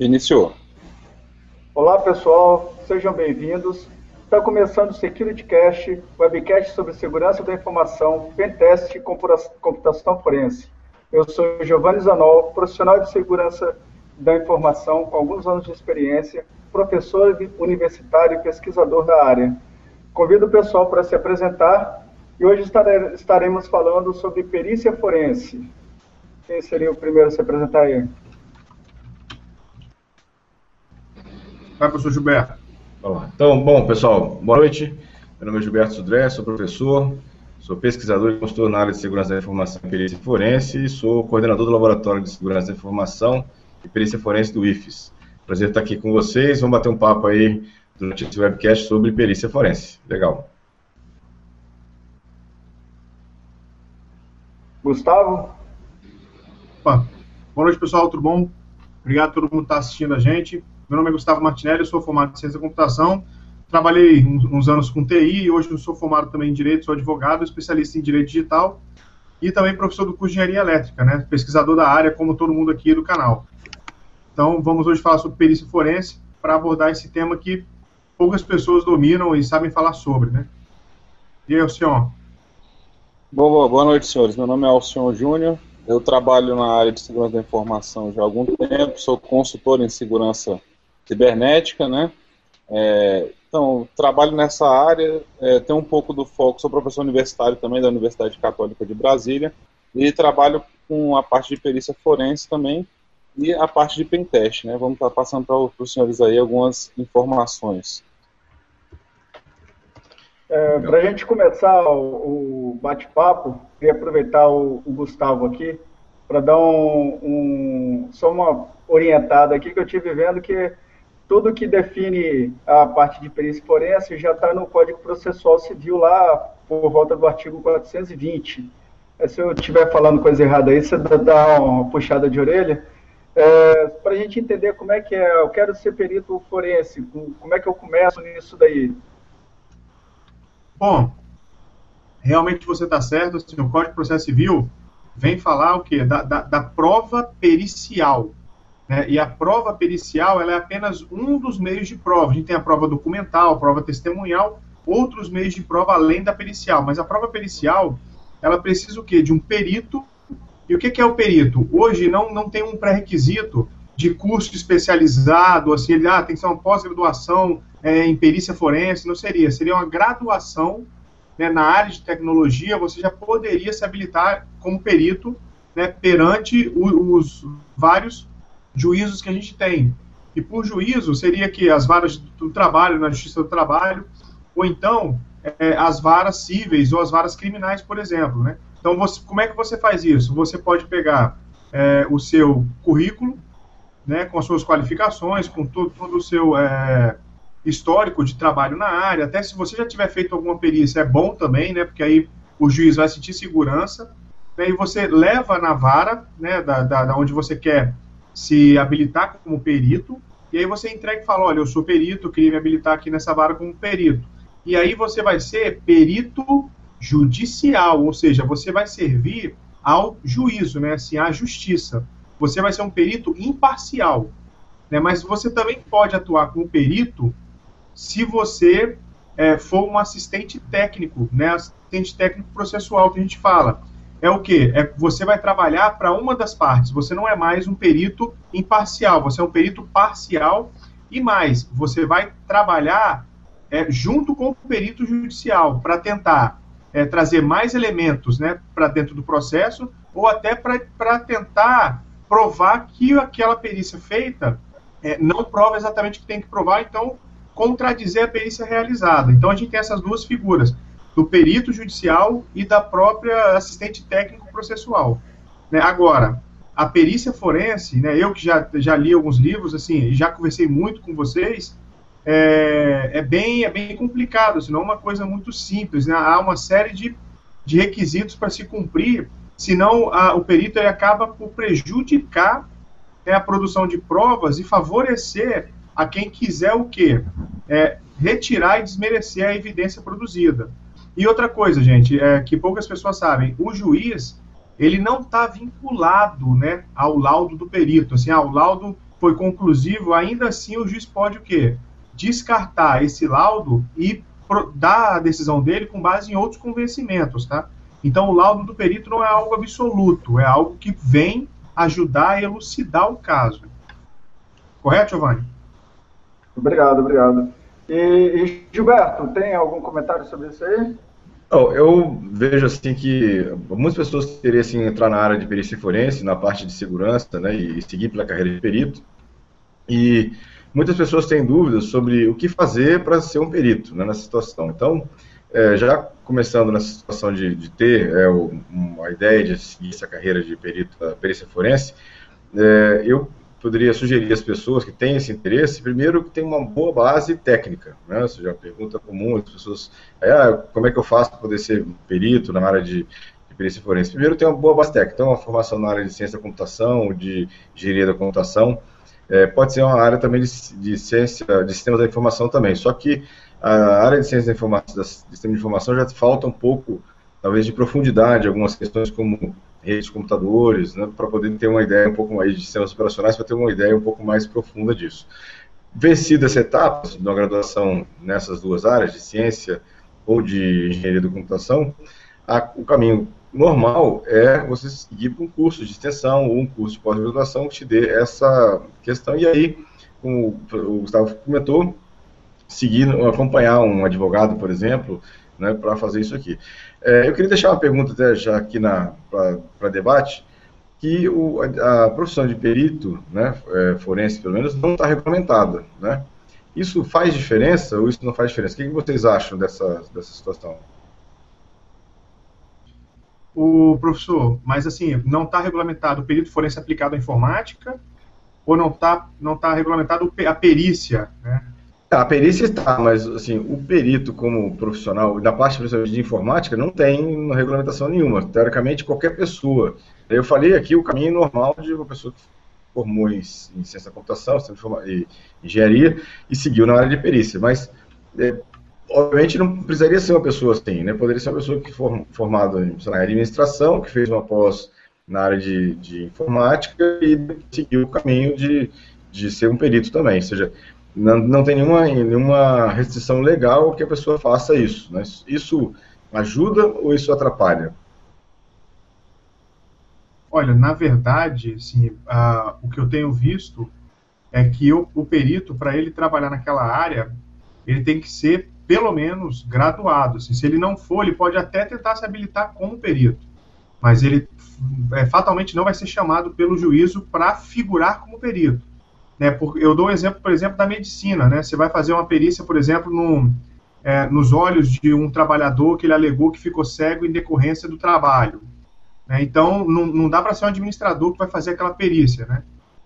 Iniciou. Olá pessoal, sejam bem-vindos. Está começando o SecurityCast, webcast sobre segurança da informação, pentest e computação forense. Eu sou Giovanni Zanol, profissional de segurança da informação com alguns anos de experiência, professor universitário e pesquisador da área. Convido o pessoal para se apresentar e hoje estaremos falando sobre perícia forense. Quem seria o primeiro a se apresentar aí? Vai, professor Gilberto. Vamos lá. Então, bom, pessoal, boa noite. Meu nome é Gilberto Sudré, sou professor, sou pesquisador e consultor na área de segurança da informação e perícia forense e sou coordenador do Laboratório de Segurança da Informação e Perícia Forense do IFES. Prazer estar aqui com vocês, vamos bater um papo aí durante esse webcast sobre perícia forense. Legal. Gustavo? Opa. Boa noite, pessoal, tudo bom? Obrigado a todo mundo que está assistindo a gente. Meu nome é Gustavo Martinelli, sou formado em Ciência da Computação. Trabalhei uns anos com TI e hoje eu sou formado também em Direito, sou advogado, especialista em Direito Digital e também professor do curso de Engenharia Elétrica, né? Pesquisador da área, como todo mundo aqui do canal. Então, vamos hoje falar sobre perícia forense para abordar esse tema que poucas pessoas dominam e sabem falar sobre, né? E aí, senhor? Boa, boa noite, senhores. Meu nome é Alcion Júnior. Eu trabalho na área de segurança da informação já há algum tempo, sou consultor em segurança cibernética, né? É, então, trabalho nessa área, é, tenho um pouco do foco, sou professor universitário também da Universidade Católica de Brasília e trabalho com a parte de perícia forense também e a parte de pentest, né? Vamos estar passando para os senhores aí algumas informações. É, para a gente começar o, o bate-papo, queria aproveitar o, o Gustavo aqui para dar um, um, só uma orientada aqui que eu tive vendo que tudo que define a parte de perícia forense já está no Código Processual Civil lá por volta do artigo 420. É, se eu estiver falando coisa errada aí, você dá uma puxada de orelha. É, Para a gente entender como é que é, eu quero ser perito forense, como é que eu começo nisso daí? Bom, realmente você está certo, assim, o Código de Processo Civil vem falar o quê? Da, da, da prova pericial. Né? E a prova pericial ela é apenas um dos meios de prova. A gente tem a prova documental, a prova testemunhal, outros meios de prova além da pericial. Mas a prova pericial, ela precisa o quê? De um perito. E o que, que é o perito? Hoje não, não tem um pré-requisito de curso especializado, assim, ele, ah, tem que ser uma pós-graduação é, em perícia forense, não seria. Seria uma graduação né, na área de tecnologia, você já poderia se habilitar como perito né, perante os vários juízos que a gente tem. E por juízo seria que as varas do trabalho, na justiça do trabalho, ou então é, as varas cíveis ou as varas criminais, por exemplo. Né? Então, você, como é que você faz isso? Você pode pegar é, o seu currículo, né, com as suas qualificações, com todo, todo o seu é, histórico de trabalho na área, até se você já tiver feito alguma perícia, é bom também, né, porque aí o juiz vai sentir segurança, né, e você leva na vara, né, da, da, da onde você quer se habilitar como perito, e aí você entrega e fala, olha, eu sou perito, queria me habilitar aqui nessa vara como perito. E aí você vai ser perito judicial, ou seja, você vai servir ao juízo, né, assim, à justiça. Você vai ser um perito imparcial, né, mas você também pode atuar como perito se você é, for um assistente técnico, né, assistente técnico processual que a gente fala é o que? É, você vai trabalhar para uma das partes. Você não é mais um perito imparcial, você é um perito parcial e mais, você vai trabalhar é, junto com o perito judicial para tentar é, trazer mais elementos né, para dentro do processo ou até para tentar provar que aquela perícia feita é, não prova exatamente o que tem que provar, então contradizer a perícia realizada. Então a gente tem essas duas figuras do perito judicial e da própria assistente técnico processual. Né? Agora, a perícia forense, né, eu que já, já li alguns livros, assim, já conversei muito com vocês, é, é bem, é bem complicado, assim, não é uma coisa muito simples. Né? Há uma série de, de requisitos para se cumprir, senão a, o perito ele acaba por prejudicar né, a produção de provas e favorecer a quem quiser o quê? É, retirar e desmerecer a evidência produzida. E outra coisa, gente, é que poucas pessoas sabem, o juiz ele não está vinculado, né, ao laudo do perito, assim, ao laudo foi conclusivo, ainda assim o juiz pode o quê? Descartar esse laudo e dar a decisão dele com base em outros convencimentos, tá? Então o laudo do perito não é algo absoluto, é algo que vem ajudar a elucidar o caso. Correto, Giovanni? Obrigado, obrigado. E, e Gilberto, tem algum comentário sobre isso aí? Eu vejo assim que muitas pessoas queriam assim, entrar na área de perícia forense, na parte de segurança, né, e seguir pela carreira de perito. E muitas pessoas têm dúvidas sobre o que fazer para ser um perito né, nessa situação. Então, é, já começando nessa situação de, de ter é, uma ideia de seguir essa carreira de perito, perícia forense, é, eu poderia sugerir às pessoas que têm esse interesse, primeiro que tem uma boa base técnica, né? Ou seja, a pergunta comum as pessoas, é, ah, como é que eu faço para poder ser perito na área de, de perícia forense? Primeiro tem uma boa base técnica, então uma formação na área de ciência da computação, de engenharia da computação, é, pode ser uma área também de, de, ciência, de sistemas da informação também, só que a área de ciência da informação, de sistema de informação já falta um pouco, talvez, de profundidade, algumas questões como redes de computadores, né, para poder ter uma ideia um pouco mais de sistemas operacionais, para ter uma ideia um pouco mais profunda disso. Vencida essa etapa de uma graduação nessas duas áreas, de ciência ou de engenharia da computação, a, o caminho normal é você seguir um curso de extensão ou um curso de pós-graduação que te dê essa questão. E aí, como o Gustavo comentou, seguir, acompanhar um advogado, por exemplo, né, para fazer isso aqui. É, eu queria deixar uma pergunta até já aqui para debate, que o, a, a, profissão de perito, né, é, forense pelo menos, não está regulamentada, né? Isso faz diferença ou isso não faz diferença? O que, que vocês acham dessa, dessa situação? O professor, mas assim, não está regulamentado o perito forense aplicado à informática ou não está não tá regulamentado a perícia, né? A perícia está, mas assim, o perito como profissional, da parte de informática, não tem regulamentação nenhuma. Teoricamente, qualquer pessoa. Eu falei aqui o caminho normal de uma pessoa que formou em, em ciência da computação, e engenharia, e seguiu na área de perícia. Mas, é, obviamente, não precisaria ser uma pessoa assim, né? Poderia ser uma pessoa que for, formada em lá, administração, que fez uma pós na área de, de informática e seguiu o caminho de, de ser um perito também. Ou seja, não, não tem nenhuma, nenhuma restrição legal que a pessoa faça isso. Né? Isso ajuda ou isso atrapalha? Olha, na verdade, assim, o que eu tenho visto é que o, o perito, para ele trabalhar naquela área, ele tem que ser, pelo menos, graduado. Assim, se ele não for, ele pode até tentar se habilitar como perito, mas ele é, fatalmente não vai ser chamado pelo juízo para figurar como perito. Né? Eu dou um exemplo, por exemplo, da medicina. Né? Você vai fazer uma perícia, por exemplo, é, nos olhos de um trabalhador que ele alegou que ficou cego em decorrência do trabalho. Né? Então, não, não dá para ser um administrador que vai fazer aquela perícia. Né?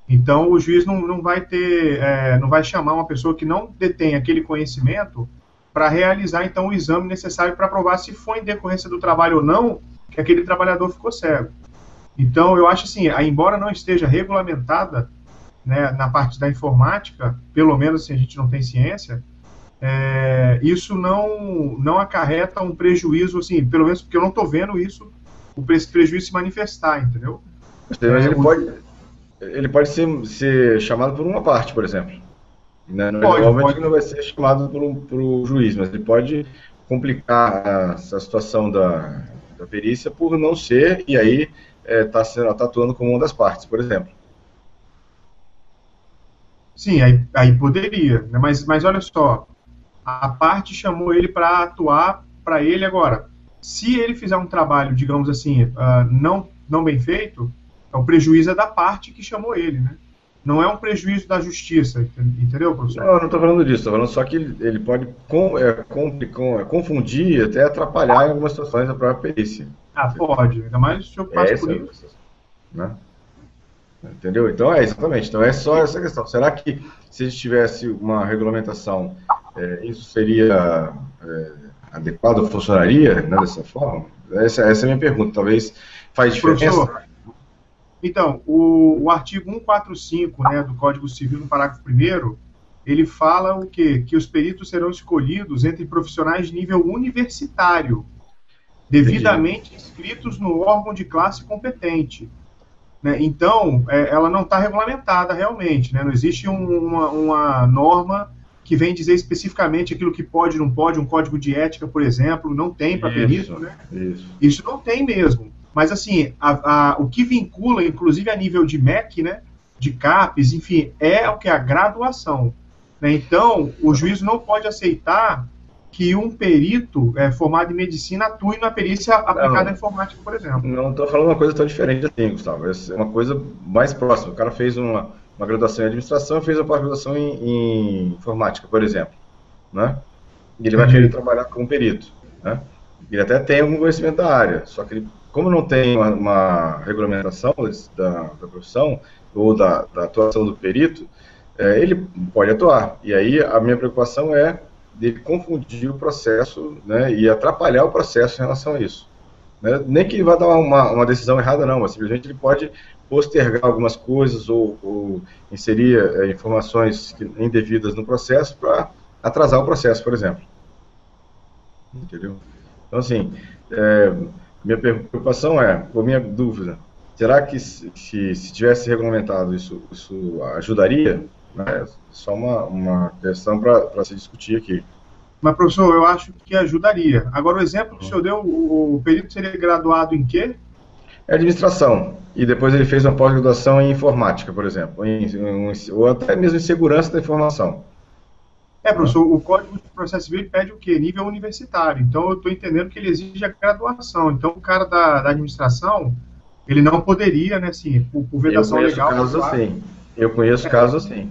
Então, o juiz não, não vai ter, é, não vai chamar uma pessoa que não detém aquele conhecimento para realizar, então, o exame necessário para provar se foi em decorrência do trabalho ou não que aquele trabalhador ficou cego. Então, eu acho assim, embora não esteja regulamentada né, na parte da informática, pelo menos se a gente não tem ciência, é, isso não, não acarreta um prejuízo, assim, pelo menos porque eu não estou vendo isso, o prejuízo se manifestar, entendeu? Mas ele pode, ele pode ser, ser chamado por uma parte, por exemplo. Né? Pode, pode. não vai ser chamado por um, juiz, mas ele pode complicar essa situação da, da perícia por não ser, e aí está é, tá atuando como uma das partes, por exemplo. Sim, aí, aí poderia, né? mas, mas olha só, a parte chamou ele para atuar para ele agora. Se ele fizer um trabalho, digamos assim, uh, não, não bem feito, o prejuízo é da parte que chamou ele, né? Não é um prejuízo da justiça, entendeu, professor? Não, não estou falando disso, estou falando só que ele, ele pode com, é, com, com, é, confundir, até atrapalhar em algumas situações a própria perícia. Ah, pode, ainda mais se o senhor passa por isso. Né? Entendeu? Então é exatamente. Então é só essa questão. Será que se a gente tivesse uma regulamentação, é, isso seria é, adequado? Funcionaria né, dessa forma? Essa, essa, é a minha pergunta. Talvez faz diferença. Professor, então, o, o artigo 145 né, do Código Civil, no parágrafo 1 ele fala o quê? Que os peritos serão escolhidos entre profissionais de nível universitário, devidamente inscritos no órgão de classe competente Né? Então, é, ela não está regulamentada realmente. Né? Não existe um, uma, uma, norma que vem dizer especificamente aquilo que pode não pode, um código de ética, por exemplo, não tem para perito. Né? Isso. isso não tem mesmo. Mas, assim, a, a, o que vincula, inclusive a nível de MEC, né, de CAPES, enfim, é o que? A graduação. Né? Então, o juiz não pode aceitar que um perito é, formado em medicina atue na perícia aplicada à informática, por exemplo. Não estou falando uma coisa tão diferente assim, Gustavo. É uma coisa mais próxima. O cara fez uma, uma graduação em administração fez uma pós-graduação em, em, informática, por exemplo. Né? E ele vai querer trabalhar como perito. Né? Ele até tem algum conhecimento da área, só que ele, como não tem uma, uma regulamentação da, da, profissão ou da, da atuação do perito, é, ele pode atuar. E aí a minha preocupação é dele confundir o processo né, e atrapalhar o processo em relação a isso. Né? Nem que ele vá dar uma, uma decisão errada, não, mas simplesmente ele pode postergar algumas coisas ou, ou inserir é, informações indevidas no processo para atrasar o processo, por exemplo. Entendeu? Então, assim, é, minha preocupação é, por minha dúvida, será que se, se tivesse regulamentado isso, isso ajudaria? É só uma, uma questão para se discutir aqui. Mas, professor, eu acho que ajudaria. Agora, o exemplo que o senhor deu, o, o perito seria graduado em quê? É administração. E depois ele fez uma pós-graduação em informática, por exemplo, em, em, ou até mesmo em segurança da informação. É, professor, o Código de Processo Civil pede o quê? Nível universitário. Então, eu estou entendendo que ele exige a graduação. Então, o cara da, da administração, ele não poderia, né, assim, por, por vedação eu legal... Casos assim. Eu conheço casos assim.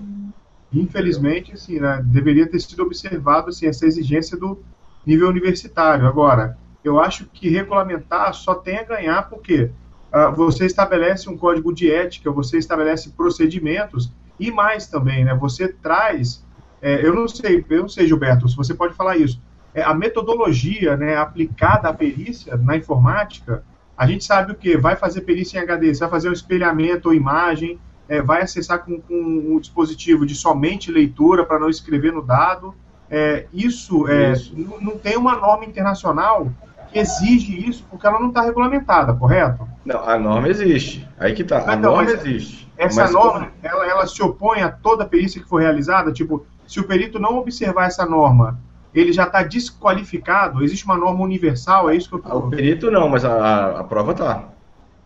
Infelizmente, assim, né, deveria ter sido observado assim, essa exigência do nível universitário. Agora, eu acho que regulamentar só tem a ganhar porque uh, você estabelece um código de ética, você estabelece procedimentos e mais também, né? Você traz, é, eu não sei, eu não sei, Gilberto, se você pode falar isso. É, a metodologia, né, aplicada à perícia na informática, a gente sabe o que vai fazer perícia em HD, você vai fazer um espelhamento ou imagem, é, vai acessar com, com um dispositivo de somente leitura para não escrever no dado. É, isso, é, isso. Não, tem uma norma internacional que exige isso porque ela não está regulamentada, correto? Não, a norma existe. Aí que está. A norma existe. Essa mas norma, como... ela, ela se opõe a toda perícia que for realizada? Tipo, se o perito não observar essa norma, ele já está desqualificado? Existe uma norma universal? É isso que eu tô... O perito não, mas a, a prova está.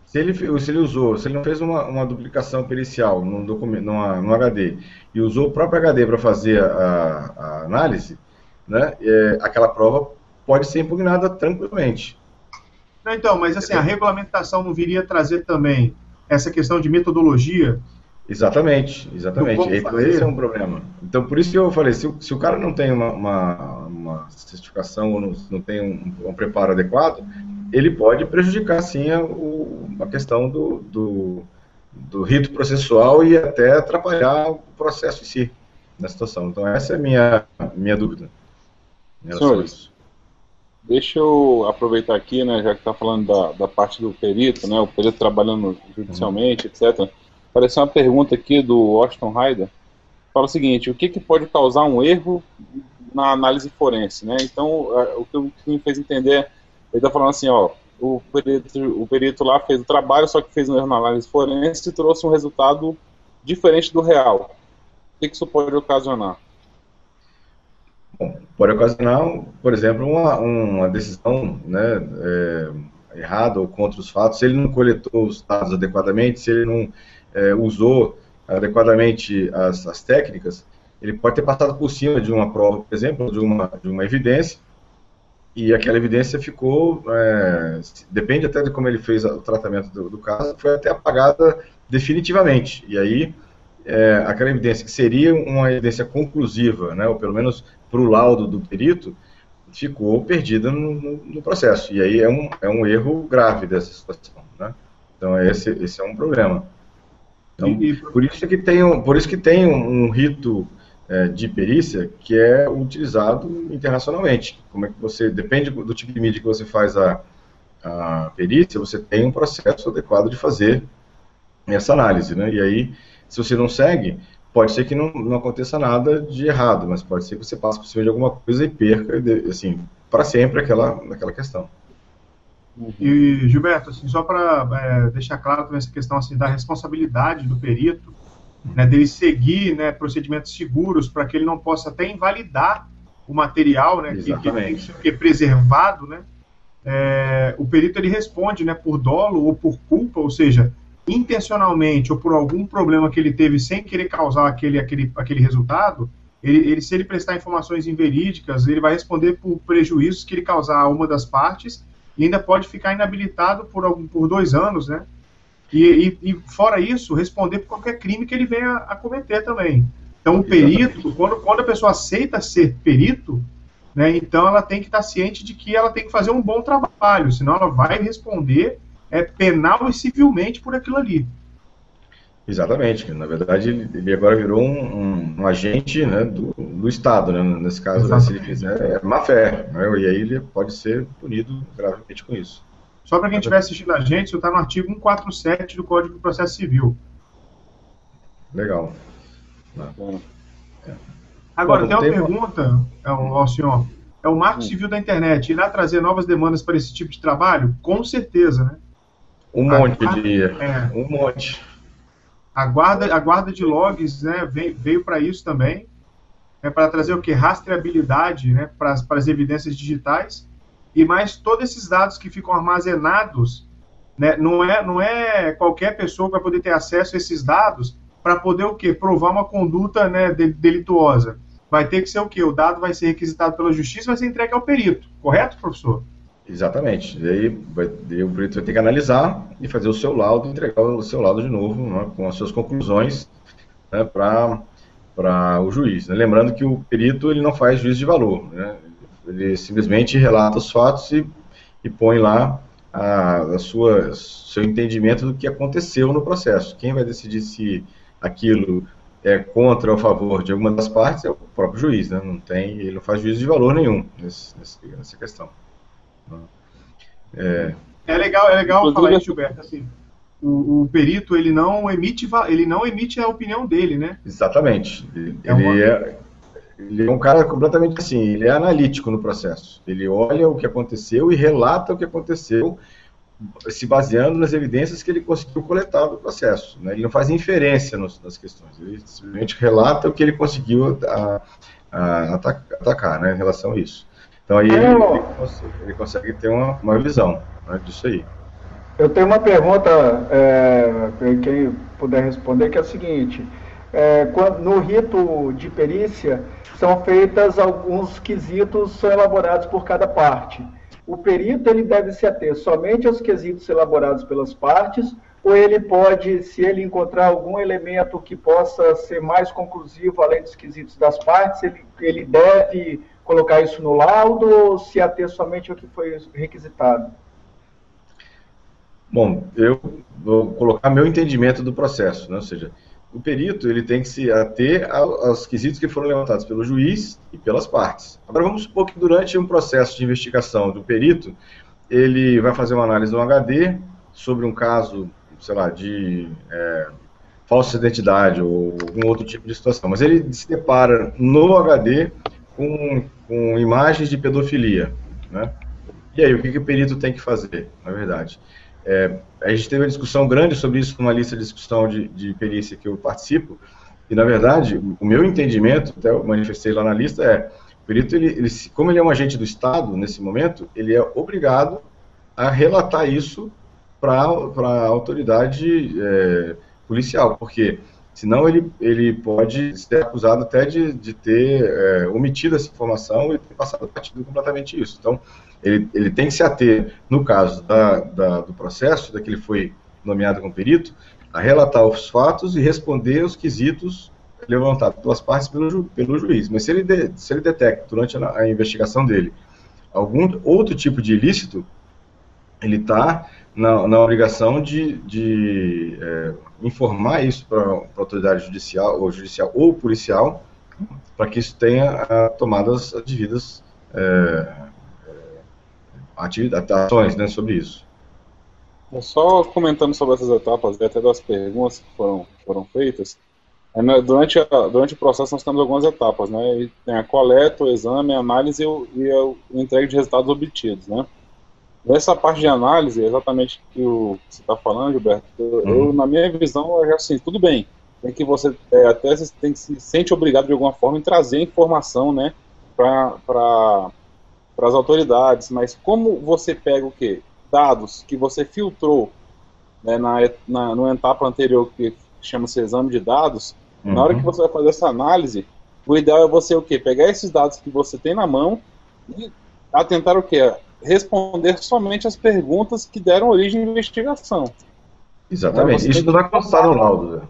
Se ele, se ele usou, se ele não fez uma, uma duplicação pericial num, documento, numa, num HD e usou o próprio HD para fazer a, a, análise, né, é, aquela prova pode ser impugnada tranquilamente. Então, mas assim, a regulamentação não viria trazer também essa questão de metodologia? Exatamente, exatamente. Esse é um problema. Então, por isso que eu falei, se, se o cara não tem uma, uma, uma certificação ou não, não tem um, um preparo adequado, ele pode prejudicar, sim, a, a questão do, do, do, rito processual e até atrapalhar o processo em si, na situação. Então, essa é a minha, minha dúvida. Senhores, deixa eu aproveitar aqui, né, já que está falando da, da parte do perito, né, o perito trabalhando judicialmente, uhum. etc. Apareceu uma pergunta aqui do Washington Ryder. Fala o seguinte, o que, que pode causar um erro na análise forense, né? Então, o que me fez entender ele está falando assim, ó, o perito, o perito lá fez o trabalho, só que fez um na análise forense e trouxe um resultado diferente do real. O que, que isso pode ocasionar? Bom, pode ocasionar, por exemplo, uma, uma decisão né, é, errada ou contra os fatos, se ele não coletou os dados adequadamente, se ele não é, usou adequadamente as, as técnicas, ele pode ter passado por cima de uma prova, por exemplo, de uma, de uma evidência, e aquela evidência ficou, é, depende até de como ele fez o tratamento do, do caso, foi até apagada definitivamente. E aí, é, aquela evidência que seria uma evidência conclusiva, né, ou pelo menos para o laudo do perito, ficou perdida no, no, no, processo. E aí é um, é um erro grave dessa situação. Né? Então, esse, esse é um problema. Então, por isso que tem um, por isso que tem um, um rito de perícia que é utilizado internacionalmente. Como é que você, depende do tipo de mídia que você faz a, a perícia, você tem um processo adequado de fazer essa análise, né? E aí, se você não segue, pode ser que não, não aconteça nada de errado, mas pode ser que você passe por cima de alguma coisa e perca, assim, para sempre aquela, aquela questão. Uhum. E, Gilberto, assim, só para é, deixar claro também essa questão assim, da responsabilidade do perito, né, dele seguir né, procedimentos seguros para que ele não possa até invalidar o material né, que, que tem que ser preservado, né, é, o perito ele responde né, por dolo ou por culpa, ou seja, intencionalmente ou por algum problema que ele teve sem querer causar aquele, aquele, aquele resultado, ele, ele, se ele prestar informações inverídicas, ele vai responder por prejuízos que ele causar a uma das partes e ainda pode ficar inabilitado por, algum, por dois anos, né? E, e, e, fora isso, responder por qualquer crime que ele venha a cometer também. Então, o perito, quando, quando a pessoa aceita ser perito, né, então ela tem que estar ciente de que ela tem que fazer um bom trabalho, senão ela vai responder é, penal e civilmente por aquilo ali. Exatamente. Na verdade, ele agora virou um, um, um agente né, do, do, Estado, né, nesse caso, né, se ele fizer é má fé. Né, e aí ele pode ser punido gravemente com isso. Só para quem estiver assistindo a gente, isso está no artigo 147 do Código do Processo Civil. Legal. É. Agora, Bom, tem uma tem... pergunta ao, ao senhor. É o Marco hum. Civil da Internet irá trazer novas demandas para esse tipo de trabalho? Com certeza, né? Um monte, diria. É. Um monte. A guarda, a guarda de logs né, veio, veio para isso também, é para trazer o que? Rastreabilidade né, para as evidências digitais e mais todos esses dados que ficam armazenados, né, não, é, não é qualquer pessoa que vai poder ter acesso a esses dados para poder o quê? Provar uma conduta né, delituosa. Vai ter que ser o quê? O dado vai ser requisitado pela justiça e vai ser entregue ao perito, correto, professor? Exatamente. E aí, vai, aí o perito vai ter que analisar e fazer o seu laudo, entregar o seu laudo de novo, né, com as suas conclusões né, para o juiz. Né? Lembrando que o perito ele não faz juízo de valor. Né? Ele simplesmente relata os fatos e, e põe lá a, a sua, seu entendimento do que aconteceu no processo. Quem vai decidir se aquilo é contra ou a favor de alguma das partes é o próprio juiz, né? Não tem, ele não faz juízo de valor nenhum nesse, nessa questão. É, é legal, é legal falar isso, Gilberto. Assim, o, o, perito ele não emite, ele não emite a opinião dele, né? Exatamente. Ele é, uma... é, ele é um cara completamente assim. Ele é analítico no processo. Ele olha o que aconteceu e relata o que aconteceu, se baseando nas evidências que ele conseguiu coletar do processo. Né? Ele não faz inferência nos, nas questões. Ele simplesmente relata o que ele conseguiu a, a atacar, né, em relação a isso. Então aí ele, ele, consegue, ele consegue, ter uma, uma visão né, disso aí. Eu tenho uma pergunta, é, quem puder responder, que é a seguinte. É, no rito de perícia, são feitas alguns quesitos, são elaborados por cada parte. O perito ele deve se ater somente aos quesitos elaborados pelas partes, ou ele pode, se ele encontrar algum elemento que possa ser mais conclusivo além dos quesitos das partes, ele, ele deve colocar isso no laudo ou se ater somente ao que foi requisitado? Bom, eu vou colocar meu entendimento do processo, né? ou seja, o perito ele tem que se ater aos quesitos que foram levantados pelo juiz e pelas partes. Agora vamos supor que durante um processo de investigação do perito, ele vai fazer uma análise do HD sobre um caso, sei lá, de é, falsa identidade ou algum outro tipo de situação, mas ele se depara no HD com, com imagens de pedofilia, né? E aí, o que, que o perito tem que fazer, na verdade? É, a gente teve uma discussão grande sobre isso numa lista de discussão de, de perícia que eu participo, e, na verdade, o meu entendimento, até eu manifestei lá na lista, é o perito, ele, ele, como ele é um agente do Estado, nesse momento, ele é obrigado a relatar isso para a autoridade é, policial, porque Senão ele, ele pode ser acusado até de, de ter é, omitido essa informação e ter passado partido completamente isso. Então, ele, ele tem que se ater, no caso da, da, do processo, da que foi nomeado como perito, a relatar os fatos e responder os quesitos levantados pelas partes pelo, ju, pelo juiz. Mas se ele, de, se ele detecta, durante a, a investigação dele, algum outro tipo de ilícito, ele está na, na, obrigação de, de é, informar isso para a autoridade judicial ou judicial ou policial para que isso tenha a, tomadas as devidas é, é ações né, sobre isso. Só comentando sobre essas etapas, e até das perguntas que foram, foram feitas, é, durante, a, durante o processo nós temos algumas etapas, né? tem a coleta, o exame, a análise e, o, e o entrega de resultados obtidos, né? Nessa parte de análise, exatamente o que você está falando, Gilberto, eu, uhum. eu, na minha visão, é assim, tudo bem, tem que você é, até você tem que se sente obrigado de alguma forma em trazer informação, né, para as autoridades, mas como você pega o quê? Dados que você filtrou né, na, na, no etapa anterior, que chama-se exame de dados, uhum. na hora que uhum. você vai fazer essa análise, o ideal é você o quê? Pegar esses dados que você tem na mão e atentar o quê? Responder somente as perguntas que deram origem à investigação. Exatamente. Isso não vai constar no laudo. Né?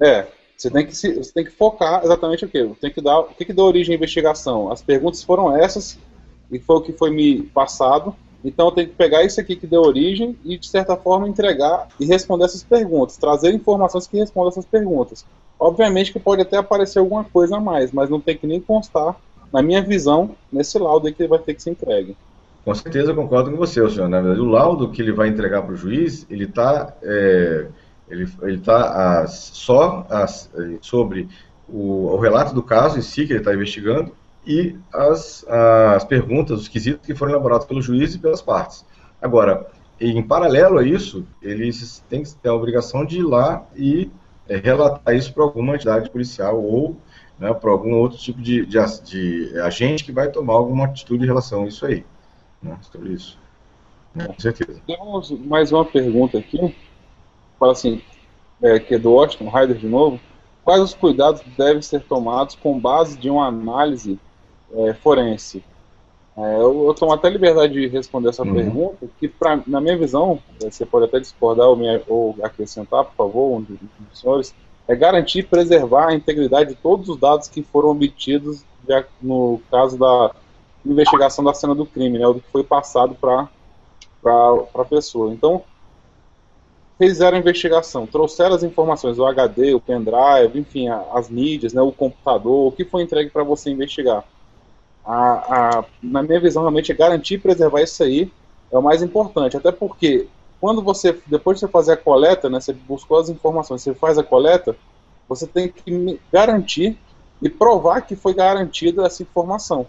É, você tem que se, você tem que focar exatamente o quê? Tem que dar o que, que deu origem à investigação. As perguntas foram essas e foi o que foi me passado. Então eu tenho que pegar isso aqui que deu origem e de certa forma entregar e responder essas perguntas, trazer informações que respondam essas perguntas. Obviamente que pode até aparecer alguma coisa a mais, mas não tem que nem constar, na minha visão, nesse laudo aí que vai ter que ser entregue. Com certeza concordo com você, senhor. Na verdade, o laudo que ele vai entregar para o juiz, ele está é, ele, ele tá, só sobre o, o, relato do caso em si que ele está investigando e as, as perguntas, os quesitos que foram elaborados pelo juiz e pelas partes. Agora, em paralelo a isso, eles têm que ter a obrigação de ir lá e é, relatar isso para alguma entidade policial ou né, para algum outro tipo de, de, de, agente que vai tomar alguma atitude em relação a isso aí. Né, sobre isso. Né, com certeza. Temos mais uma pergunta aqui. Fala assim, é, que é do Austin Ryder de novo. Quais os cuidados devem ser tomados com base de uma análise é, forense? É, eu, eu, tomo até liberdade de responder essa uhum. pergunta, que pra, na minha visão, você pode até discordar ou, me, ou acrescentar, por favor, um dos, dos senhores, é garantir e preservar a integridade de todos os dados que foram obtidos já no caso da investigação da cena do crime, né, o que foi passado para a pessoa. Então, fizeram a investigação, trouxeram as informações, o HD, o pendrive, enfim, as mídias, né, o computador, o que foi entregue para você investigar a, a, na minha visão, realmente é garantir e preservar isso aí é o mais importante. Até porque, quando você, depois de você fazer a coleta, né, você buscou as informações, você faz a coleta, você tem que garantir e provar que foi garantida essa informação.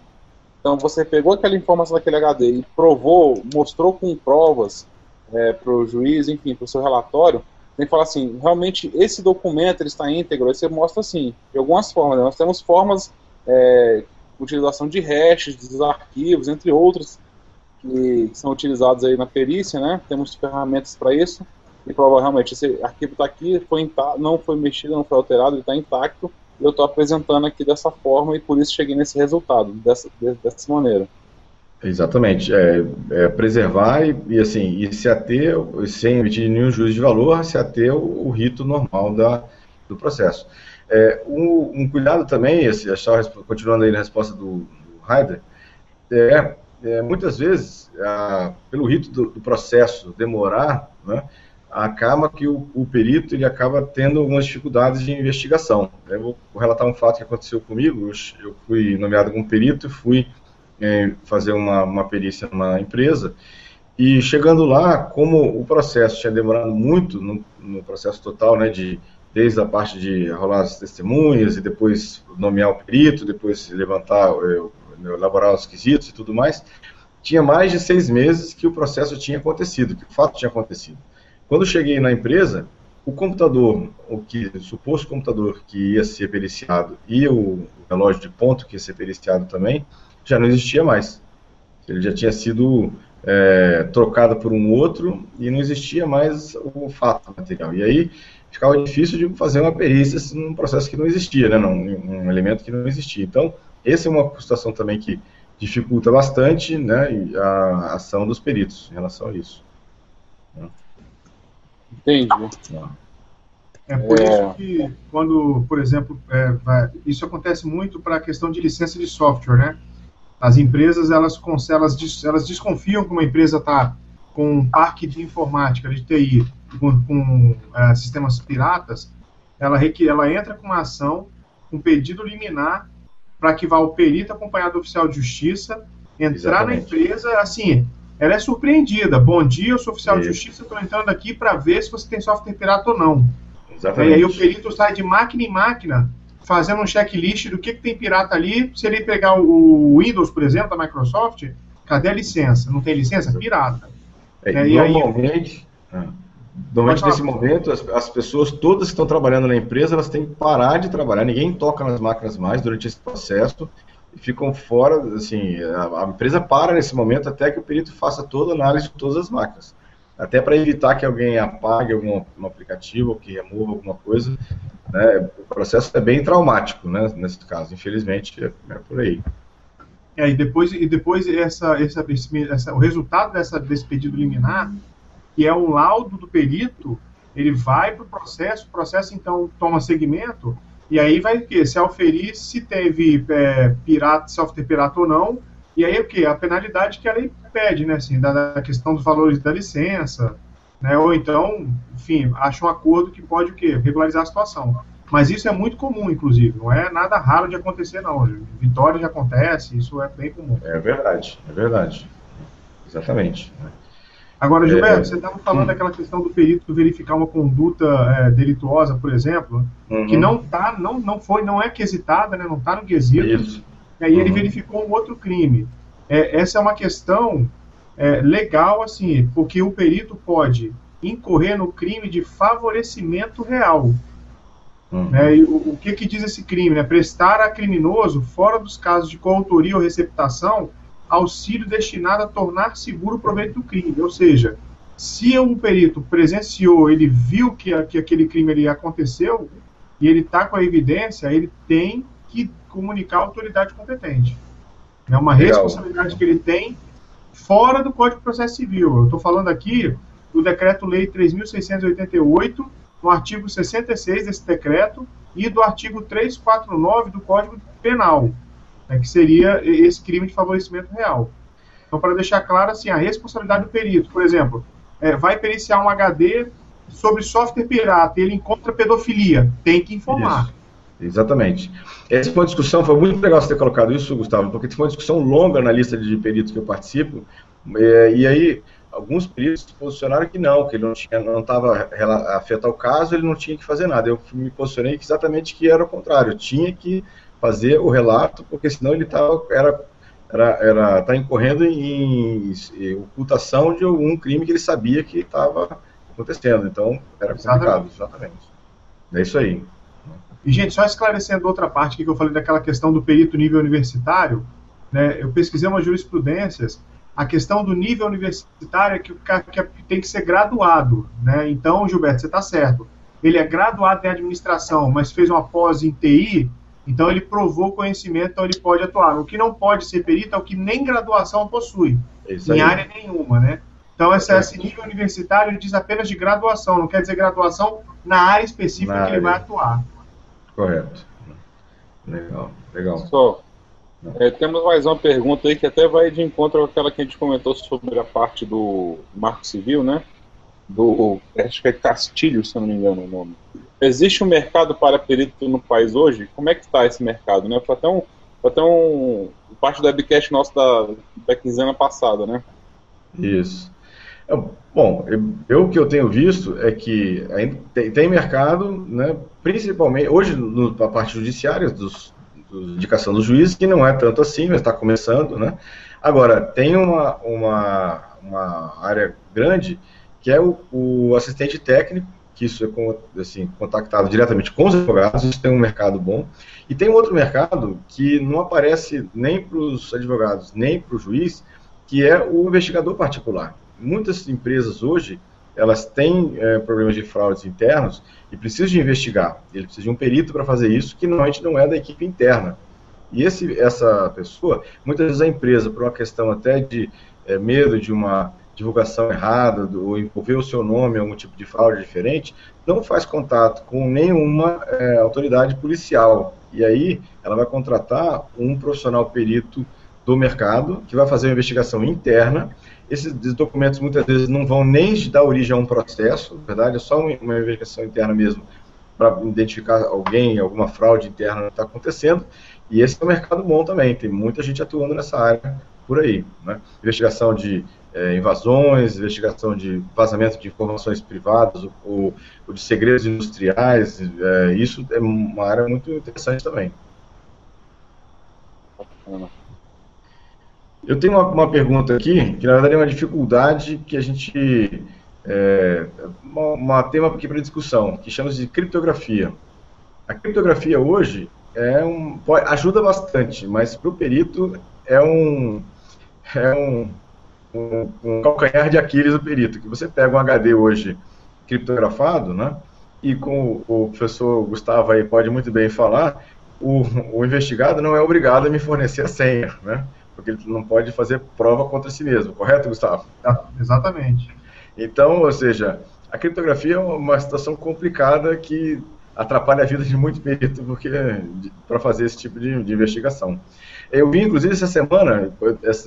Então, você pegou aquela informação daquele HD e provou, mostrou com provas é, para o juiz, enfim, para o seu relatório, tem que falar assim, realmente esse documento ele está íntegro, aí você mostra assim, de algumas formas, né? nós temos formas é, utilização de hashes dos arquivos, entre outros, que são utilizados aí na perícia, né? Temos ferramentas para isso. E provavelmente esse arquivo está aqui, foi não foi mexido, não foi alterado, ele está intacto. Eu estou apresentando aqui dessa forma e por isso cheguei nesse resultado, dessa, dessa maneira. Exatamente, é, é preservar e, e, assim, e se ater, sem emitir nenhum juízo de valor, se ater o, o rito normal da, do processo. É, um, um, cuidado também, esse, continuando aí na resposta do, do Heider, é, é, muitas vezes, a, pelo rito do, do, processo demorar, né, acaba que o, o, perito ele acaba tendo algumas dificuldades de investigação. Eu vou relatar um fato que aconteceu comigo. Eu, fui nomeado como perito e fui é, fazer uma, uma perícia numa empresa. E chegando lá, como o processo tinha demorado muito no, no processo total, né, de desde a parte de rolar as testemunhas e depois nomear o perito, depois levantar, eh, elaborar os quesitos e tudo mais, tinha mais de seis meses que o processo tinha acontecido, que o fato tinha acontecido. Quando cheguei na empresa, o computador, o que o suposto computador que ia ser periciado e o relógio de ponto que ia ser periciado também, já não existia mais. Ele já tinha sido é, trocado por um outro e não existia mais o fato material. E aí ficava difícil de fazer uma perícia num processo que não existia, né, num, um elemento que não existia. Então, essa é uma situação também que dificulta bastante né, a ação dos peritos em relação a isso. Entendi. É por é... isso que, quando, por exemplo, é, isso acontece muito para a questão de licença de software, né? As empresas, elas, elas, elas desconfiam que uma empresa está com um parque de informática, de TI, com, com é, sistemas piratas, ela, ela entra com uma ação, um pedido liminar, para que vá o perito acompanhado do oficial de justiça, entrar Exatamente. na empresa, assim, ela é surpreendida. Bom dia, eu sou oficial Isso. de justiça, estou entrando aqui para ver se você tem software pirata ou não. Exatamente. E aí o perito sai de máquina em máquina, fazendo um checklist do que, que tem pirata ali. Se ele pegar o Windows, por exemplo, da Microsoft, Cadê a licença? Não tem licença? Pirata. É, né? normalmente, aí... Normalmente nesse momento, as, as, pessoas todas que estão trabalhando na empresa, elas têm que parar de trabalhar, ninguém toca nas máquinas mais durante esse processo, e ficam fora, assim, a, a empresa para nesse momento até que o perito faça toda a análise de todas as máquinas até para evitar que alguém apague algum um aplicativo ou que remova alguma coisa. Né? O processo é bem traumático, né, nesse caso, infelizmente, é, é por aí. É, e depois, e depois essa, essa, essa, o resultado dessa, desse pedido liminar, que é o laudo do perito, ele vai para o processo, o processo então toma segmento, e aí vai o quê? Se auferir se teve é, pirata, software pirata ou não, e aí o que? A penalidade que a lei pede, né? Assim, da, da, questão dos valores da licença, né? Ou então, enfim, acha um acordo que pode o quê? Regularizar a situação. Mas isso é muito comum, inclusive. Não é nada raro de acontecer, não. Vitória já acontece, isso é bem comum. É verdade, é verdade. Exatamente. Agora, Gilberto, é, você estava falando hum. daquela questão do perito verificar uma conduta é, delituosa, por exemplo, uhum. que não tá, não, não foi, não é quesitada, né, não está no quesito. Isso e aí ele uhum. verificou um outro crime. É, essa é uma questão é, legal, assim, porque o perito pode incorrer no crime de favorecimento real. Uhum. Né, o, o, que, que diz esse crime? Né? Prestar a criminoso, fora dos casos de coautoria ou receptação, auxílio destinado a tornar seguro o proveito do crime. Ou seja, se um perito presenciou, ele viu que, que aquele crime ali aconteceu, e ele está com a evidência, ele tem que comunicar à autoridade competente. É uma Legal. responsabilidade que ele tem fora do Código de Processo Civil. Eu estou falando aqui do Decreto-Lei 3.688, no artigo 66 desse decreto, e do artigo 349 do Código Penal, né, que seria esse crime de favorecimento real. Então, para deixar claro, assim, a responsabilidade do perito, por exemplo, é, vai periciar um HD sobre software pirata e ele encontra pedofilia, tem que informar. Isso. Exatamente. Essa foi uma discussão, foi muito legal você ter colocado isso, Gustavo, porque foi uma discussão longa na lista de peritos que eu participo, é, e aí alguns peritos posicionaram que não, que ele não tinha, não estava afeto ao caso, ele não tinha que fazer nada. Eu me posicionei exatamente que era o contrário, tinha que fazer o relato, porque senão ele tava, era era, era tá incorrendo em, em ocultação de algum crime que ele sabia que estava acontecendo. Então era complicado, exatamente. exatamente. É isso aí. E, gente, só esclarecendo outra parte que eu falei daquela questão do perito nível universitário, né, eu pesquisei umas jurisprudências, a questão do nível universitário é que, que tem que ser graduado. Né? Então, Gilberto, você está certo. Ele é graduado em administração, mas fez uma pós em TI, então ele provou conhecimento, então ele pode atuar. O que não pode ser perito é o que nem graduação possui, em área nenhuma, né? Então, esse, esse nível universitário diz apenas de graduação, não quer dizer graduação na área específica na que área. ele vai atuar. Correto. Legal, legal. Só, é, temos mais uma pergunta aí que até vai de encontro com aquela que a gente comentou sobre a parte do Marco Civil, né? Do, acho que é Castilho, se não me engano o nome. Existe um mercado para perito no país hoje? Como é que está esse mercado, né? Foi até um, foi até um parte do webcast nosso da, da quinzena passada, né? Isso. É, bom, eu o que eu tenho visto é que tem, tem mercado, né, principalmente hoje no, a parte judiciária dos, dos indicação dos juízes, que não é tanto assim, mas está começando, né? Agora, tem uma, uma, uma área grande que é o, o assistente técnico, que isso é assim, contactado diretamente com os advogados, isso tem um mercado bom. E tem outro mercado que não aparece nem para os advogados, nem para o juiz, que é o investigador particular muitas empresas hoje elas têm é, problemas de fraudes internos e precisam de investigar. Ele precisa de um perito para fazer isso, que normalmente não é da equipe interna. E esse, essa pessoa, muitas vezes a empresa, por uma questão até de é, medo de uma divulgação errada, do, ou envolver o seu nome em algum tipo de fraude diferente, não faz contato com nenhuma é, autoridade policial. E aí ela vai contratar um profissional perito do mercado, que vai fazer uma investigação interna esses documentos muitas vezes não vão nem dar origem a um processo, na verdade, é só uma, investigação interna mesmo para identificar alguém, alguma fraude interna que está acontecendo. E esse é um mercado bom também, tem muita gente atuando nessa área por aí. Né? Investigação de é, invasões, investigação de vazamento de informações privadas ou, ou de segredos industriais, é, isso é uma área muito interessante também. Eu tenho uma, uma, pergunta aqui, que na verdade é uma dificuldade que a gente. É, uma, uma tema aqui para discussão, que chama de criptografia. A criptografia hoje é um, pode, ajuda bastante, mas para o perito é um, é um, um, um, calcanhar de Aquiles do perito, que você pega um HD hoje criptografado, né? E com o professor Gustavo aí pode muito bem falar, o, o investigado não é obrigado a me fornecer a senha, né? porque ele não pode fazer prova contra si mesmo, correto, Gustavo? Exatamente. Então, ou seja, a criptografia é uma situação complicada que atrapalha a vida de muito perito porque para fazer esse tipo de, de, investigação. Eu vi, inclusive, essa semana,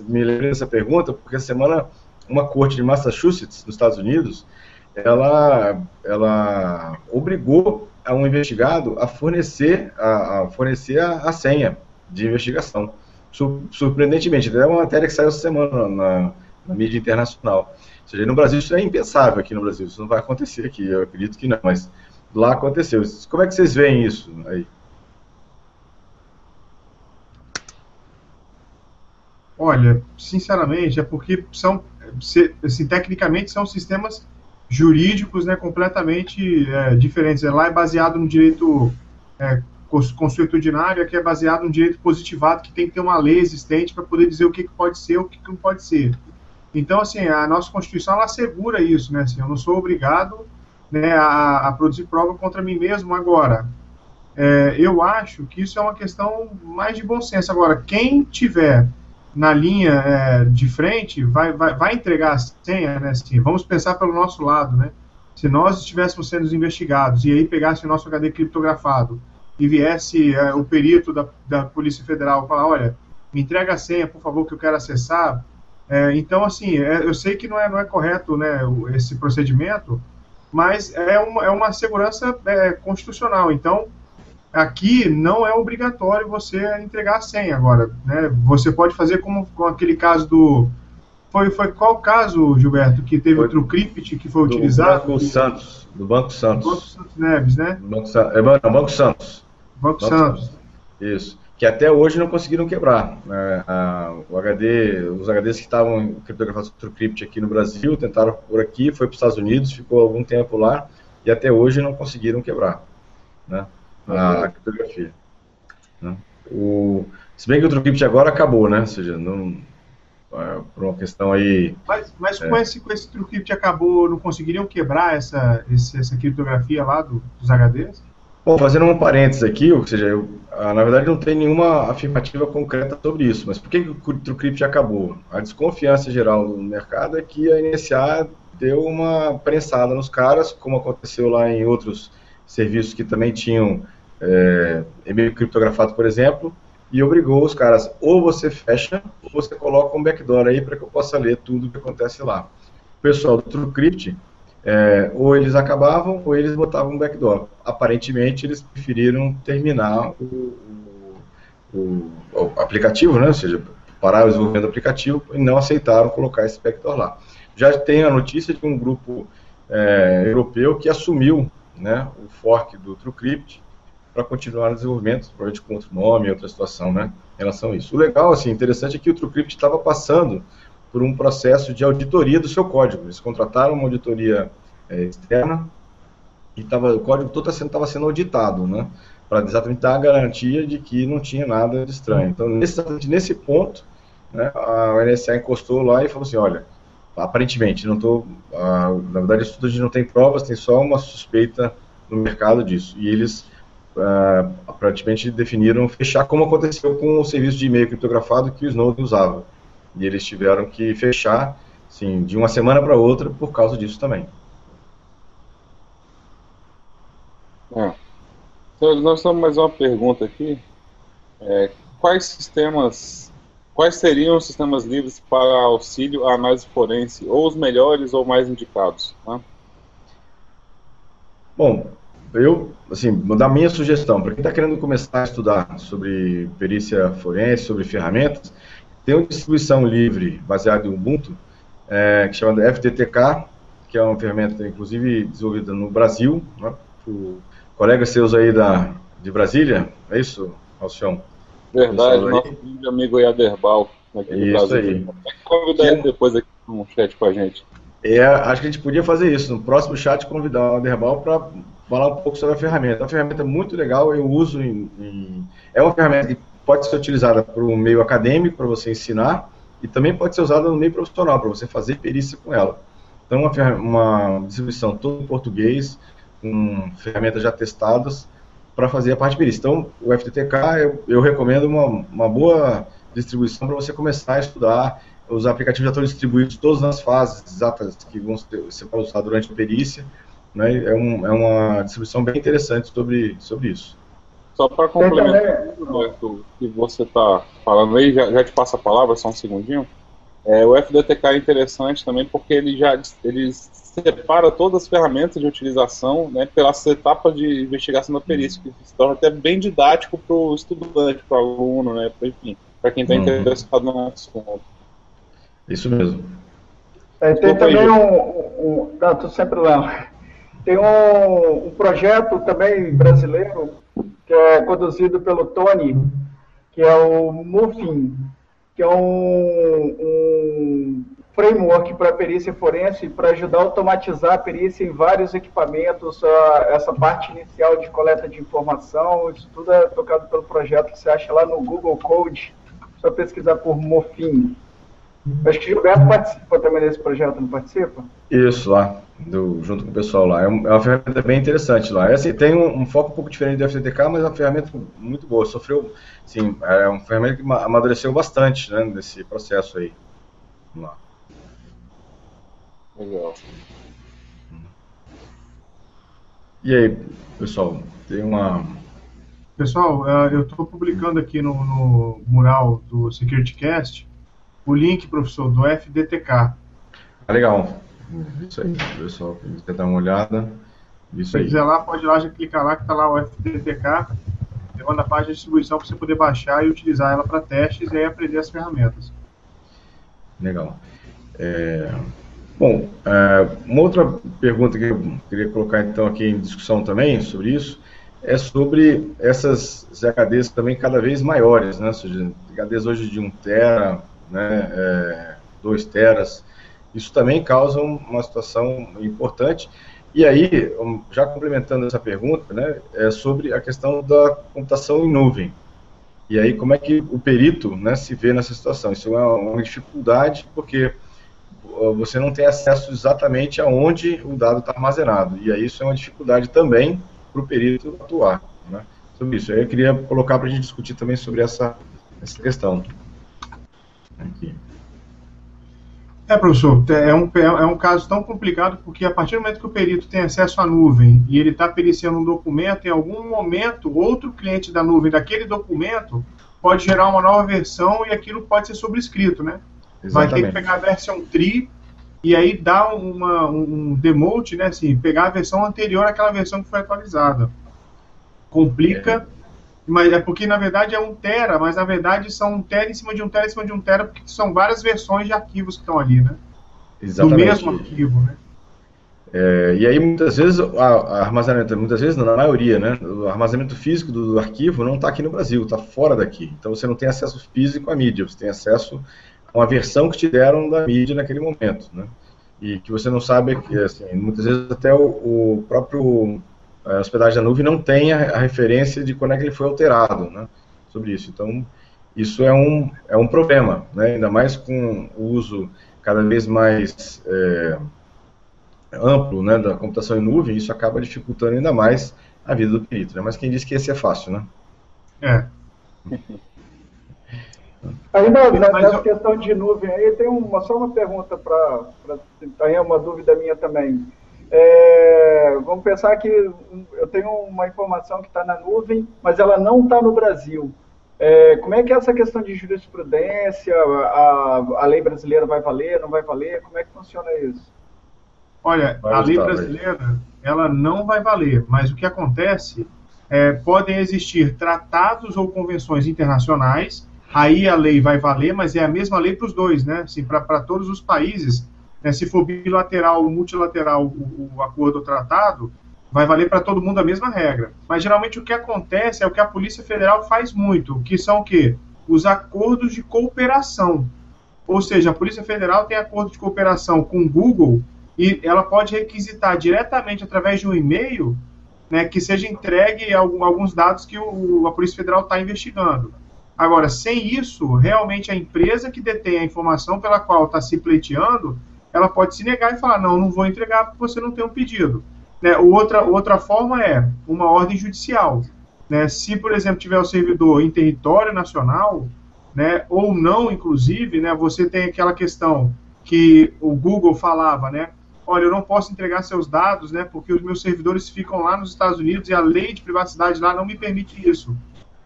me lembrei dessa pergunta, porque essa semana uma corte de Massachusetts, nos Estados Unidos, ela, ela obrigou a um investigado a fornecer a, a fornecer a, a senha de investigação surpreendentemente. É uma matéria que saiu essa semana na, na, mídia internacional. Ou seja, no Brasil isso é impensável aqui no Brasil, isso não vai acontecer aqui, eu acredito que não, mas lá aconteceu. Como é que vocês veem isso aí? Olha, sinceramente, é porque são, assim, tecnicamente são sistemas jurídicos né, completamente é, diferentes. Lá é baseado no direito é, consuetudinário que é baseado no direito positivado, que tem que ter uma lei existente para poder dizer o que, que pode ser e o que, que não pode ser. Então, assim, a nossa Constituição, ela assegura isso, né? Assim, eu não sou obrigado né, a, a produzir prova contra mim mesmo agora. É, eu acho que isso é uma questão mais de bom senso. Agora, quem tiver na linha é, de frente vai, vai, vai entregar a senha, né? Assim, vamos pensar pelo nosso lado, né? Se nós estivéssemos sendo investigados e aí pegasse o nosso HD criptografado e viesse é, o perito da, da Polícia Federal falar, olha, me entrega a senha, por favor, que eu quero acessar. É, então, assim, é, eu sei que não é, não é correto né, esse procedimento, mas é uma, é uma segurança é, constitucional. Então, aqui não é obrigatório você entregar a senha agora. Né? Você pode fazer como com aquele caso do. Foi, foi qual caso, Gilberto, que teve foi, o TrueCrypt que foi do utilizado? Banco Santos. Do Banco Santos. Do Banco Santos Neves, né? Banco, é, não, Banco Santos. Banco, Banco Santos. Santos. Isso. Que até hoje não conseguiram quebrar. Né? o HD, os HDs que estavam criptografados com TrueCrypt aqui no Brasil, tentaram por aqui, foi para os Estados Unidos, ficou algum tempo lá, e até hoje não conseguiram quebrar né? A, a criptografia. Né? O, se bem que o TrueCrypt agora acabou, né? Ou seja, não, é, por uma questão aí. Mas, mas é. com, esse, com esse TrueCrypt acabou, não conseguiriam quebrar essa, essa criptografia lá do, dos HDs? Bom, fazendo um parênteses aqui, ou seja, eu, ah, na verdade não tem nenhuma afirmativa concreta sobre isso, mas por que, que o TrueCrypt acabou? A desconfiança geral no mercado é que a NSA deu uma prensada nos caras, como aconteceu lá em outros serviços que também tinham é, e-mail criptografado, por exemplo, e obrigou os caras, ou você fecha, ou você coloca um backdoor aí para que eu possa ler tudo o que acontece lá. O pessoal do TrueCrypt é, ou eles acabavam ou eles botavam um backdoor. Aparentemente, eles preferiram terminar o, o, o, aplicativo, né? ou seja, parar o desenvolvimento do aplicativo e não aceitaram colocar esse backdoor lá. Já tem a notícia de um grupo é, europeu que assumiu né, o fork do TrueCrypt para continuar o desenvolvimento, provavelmente com outro nome, outra situação, né, em relação a isso. O legal, assim, interessante é que o TrueCrypt estava passando por um processo de auditoria do seu código. Eles contrataram uma auditoria é, externa e tava, o código todo estava sendo auditado, né? Para exatamente dar a garantia de que não tinha nada de estranho. Então, nesse, nesse ponto, né, a NSA encostou lá e falou assim: olha, aparentemente, não estou. na verdade, isso tudo a gente não tem provas, tem só uma suspeita no mercado disso. E eles uh, aparentemente definiram fechar, como aconteceu com o serviço de e-mail criptografado que o Snowden usava e eles tiveram que fechar, sim, de uma semana para outra por causa disso também. É. Senhores, nós temos mais uma pergunta aqui. É, quais sistemas, quais seriam os sistemas livres para auxílio à análise forense, ou os melhores ou mais indicados? Né? Bom, eu, assim, vou dar minha sugestão, para quem está querendo começar a estudar sobre perícia forense, sobre ferramentas, tem uma distribuição livre baseada em Ubuntu, é, que chama FTTK, que é uma ferramenta, inclusive, desenvolvida no Brasil, né, por colegas seus aí da, de Brasília, é isso, Alcião? Verdade, nosso amigo Yaderbal. aqui do isso Brasil. Aí. Convidar ele depois aqui no chat com a gente. É, acho que a gente podia fazer isso, no próximo chat convidar o Anderbal para falar um pouco sobre a ferramenta. É uma ferramenta muito legal, eu uso em, em... É uma ferramenta que pode ser utilizada para o meio acadêmico, para você ensinar, e também pode ser usada no meio profissional, para você fazer perícia com ela. Então, uma, uma distribuição toda em português, com ferramentas já testadas, para fazer a parte de perícia. Então, o FTTK, eu, eu recomendo uma, uma boa distribuição para você começar a estudar. Os aplicativos já estão distribuídos todas nas fases exatas que vão ser, você pode usar durante a perícia. Né? É, um, é uma distribuição bem interessante sobre, sobre isso. Só para complementar o que você está falando aí, já, já te passa a palavra, só um segundinho. É, o FDTK é interessante também porque ele já ele separa todas as ferramentas de utilização né, pelas etapas de investigação da perícia, que se torna até bem didático para o estudante, para o aluno, né, pra, enfim, para quem está uhum. interessado no assunto. Isso mesmo. É, tem também aí, um, um. Não, tô sempre lá. Tem um, um projeto também brasileiro que é conduzido pelo Tony, que é o Muffin, que é um, um framework para perícia forense para ajudar a automatizar a perícia em vários equipamentos, essa parte inicial de coleta de informação, isso tudo é tocado pelo projeto que você acha lá no Google Code, só pesquisar por Mofin. Acho que o Gilberto participa também desse projeto, não participa? Isso, lá, do, junto com o pessoal lá. É, uma ferramenta bem interessante lá. Essa tem um, um, foco um pouco diferente do FTTK, mas é uma ferramenta muito boa. Sofreu, sim, é uma ferramenta que amadureceu bastante né, nesse processo aí. Vamos lá. Legal. E aí, pessoal, tem uma. Pessoal, é, eu estou publicando aqui no, no mural do SecurityCast o link, professor, do FDTK. Ah, legal. Isso aí, pessoal, quer dar uma olhada. Isso Se aí. quiser lá, pode ir lá, já clicar lá que está lá o FDTK, levando a página de distribuição para você poder baixar e utilizar ela para testes e aí aprender as ferramentas. Legal. É... Bom, é, uma outra pergunta que eu queria colocar então aqui em discussão também sobre isso é sobre essas HDs também cada vez maiores, né? Ou seja, HDs hoje de 1 tera, né, é, 2 teras, isso também causa uma situação importante. E aí, já complementando essa pergunta, né, é sobre a questão da computação em nuvem. E aí, como é que o perito né, se vê nessa situação? Isso é uma, uma dificuldade, porque você não tem acesso exatamente aonde o dado está armazenado. E aí isso é uma dificuldade também para o perito atuar né, sobre isso. Aí eu queria colocar para a gente discutir também sobre essa, essa questão. Aqui. É, professor, é um, é um caso tão complicado porque a partir do momento que o perito tem acesso à nuvem e ele está periciando um documento, em algum momento, outro cliente da nuvem daquele documento pode gerar uma nova versão e aquilo pode ser sobrescrito, né? Exatamente. Vai ter que pegar a versão tri e aí dar uma, um demote, né? Assim, pegar a versão anterior àquela versão que foi atualizada. Complica, é. Mas é porque na verdade é um tera, mas na verdade são um tera em cima de um tera em cima de um tera, porque são várias versões de arquivos que estão ali, né? Exatamente. Do mesmo arquivo, né? É, e aí muitas vezes o armazenamento, muitas vezes, na maioria, né, o armazenamento físico do, do arquivo não está aqui no Brasil, está fora daqui. Então você não tem acesso físico à mídia, você tem acesso uma versão que te deram da mídia naquele momento, né? E que você não sabe, que, assim, muitas vezes até o, o próprio a hospedagem da nuvem não tem a, a, referência de quando é que ele foi alterado, né? Sobre isso. Então, isso é um, é um problema, né? Ainda mais com o uso cada vez mais é, amplo, né, da computação em nuvem, isso acaba dificultando ainda mais a vida do perito, né? Mas quem disse que esse é fácil, né? É. Ainda nessa questão de nuvem aí, tem uma, só uma pergunta para. Aí uma dúvida minha também. É, vamos pensar que eu tenho uma informação que está na nuvem, mas ela não está no Brasil. É, como é que é essa questão de jurisprudência? A, a, lei brasileira vai valer, não vai valer? Como é que funciona isso? Olha, a lei brasileira ela não vai valer, mas o que acontece é podem existir tratados ou convenções internacionais aí a lei vai valer, mas é a mesma lei para os dois, né? Assim, para todos os países. Né? Se for bilateral ou multilateral o, o acordo ou tratado, vai valer para todo mundo a mesma regra. Mas geralmente o que acontece é o que a Polícia Federal faz muito, que são o quê? os acordos de cooperação. Ou seja, a Polícia Federal tem acordo de cooperação com o Google e ela pode requisitar diretamente através de um e-mail né, que seja entregue alguns dados que o, a Polícia Federal está investigando. Agora, sem isso, realmente a empresa que detém a informação pela qual está se pleiteando, ela pode se negar e falar, não, não vou entregar porque você não tem um pedido. Né? Outra, outra forma é uma ordem judicial. Né? Se, por exemplo, tiver o servidor em território nacional, né, ou não, inclusive, né, você tem aquela questão que o Google falava, né, olha, eu não posso entregar seus dados, né, porque os meus servidores ficam lá nos Estados Unidos e a lei de privacidade lá não me permite isso.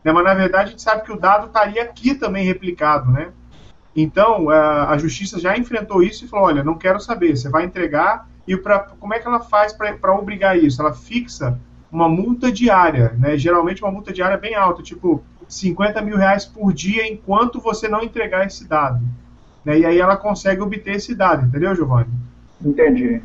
Né, mas, na verdade, a gente sabe que o dado estaria aqui também replicado, né? Então, a, a justiça já enfrentou isso e falou, olha, não quero saber, você vai entregar e pra, como é que ela faz para obrigar isso? Ela fixa uma multa diária, né? Geralmente uma multa diária bem alta, tipo 50 mil reais por dia enquanto você não entregar esse dado. Né? E aí ela consegue obter esse dado, entendeu, Giovanni? Entendi.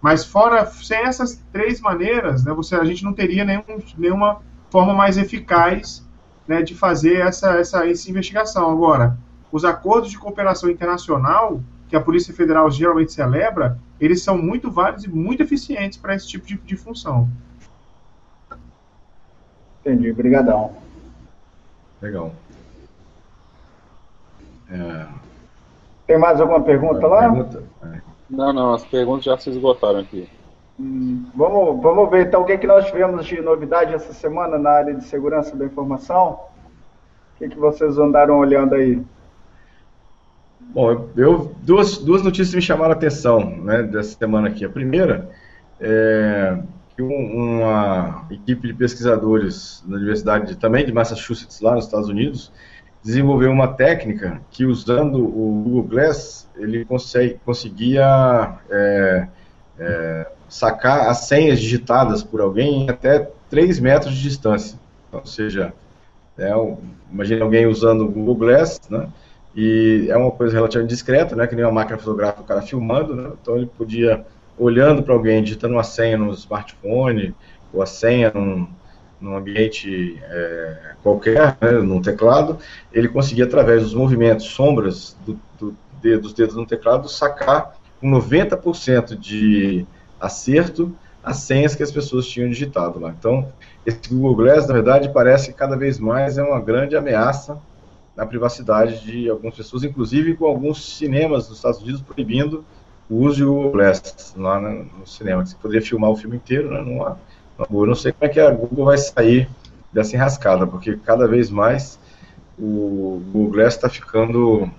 Mas fora, sem essas três maneiras, né, você, a gente não teria nenhum, nenhuma forma mais eficaz né, de fazer essa, essa, essa investigação. Agora, os acordos de cooperação internacional que a Polícia Federal geralmente celebra, eles são muito válidos e muito eficientes para esse tipo de, de função. Entendi, obrigadão. Legal. É... Tem mais alguma pergunta lá? Pergunta? É. Não, não, as perguntas já se esgotaram aqui. Hum, vamos, vamos ver então o que, é que nós tivemos de novidade essa semana na área de segurança da informação. O que, é que vocês andaram olhando aí? Bom, eu, duas, duas notícias me chamaram a atenção né, dessa semana aqui. A primeira é que uma equipe de pesquisadores da Universidade de, também de Massachusetts, lá nos Estados Unidos, desenvolveu uma técnica que, usando o Google Glass, ele consegue, conseguia é, é, sacar as senhas digitadas por alguém em até 3 metros de distância. Ou seja, é, imagine alguém usando o Google Glass, né? E é uma coisa relativamente discreta, né? Que nem uma máquina fotográfica, o cara filmando, né? Então ele podia, olhando para alguém, digitando uma senha no smartphone, ou a senha num, num ambiente é, qualquer, né, num teclado, ele conseguia, através dos movimentos, sombras do, do dos dedos no teclado, sacar com 90% de acerto as senhas que as pessoas tinham digitado lá. Então, esse Google Glass, na verdade, parece que cada vez mais é uma grande ameaça na privacidade de algumas pessoas, inclusive com alguns cinemas dos Estados Unidos proibindo o uso de Google Glass lá no cinema. Você poderia filmar o filme inteiro, né, numa, eu não sei como é que a Google vai sair dessa enrascada, porque cada vez mais o Google Glass está ficando,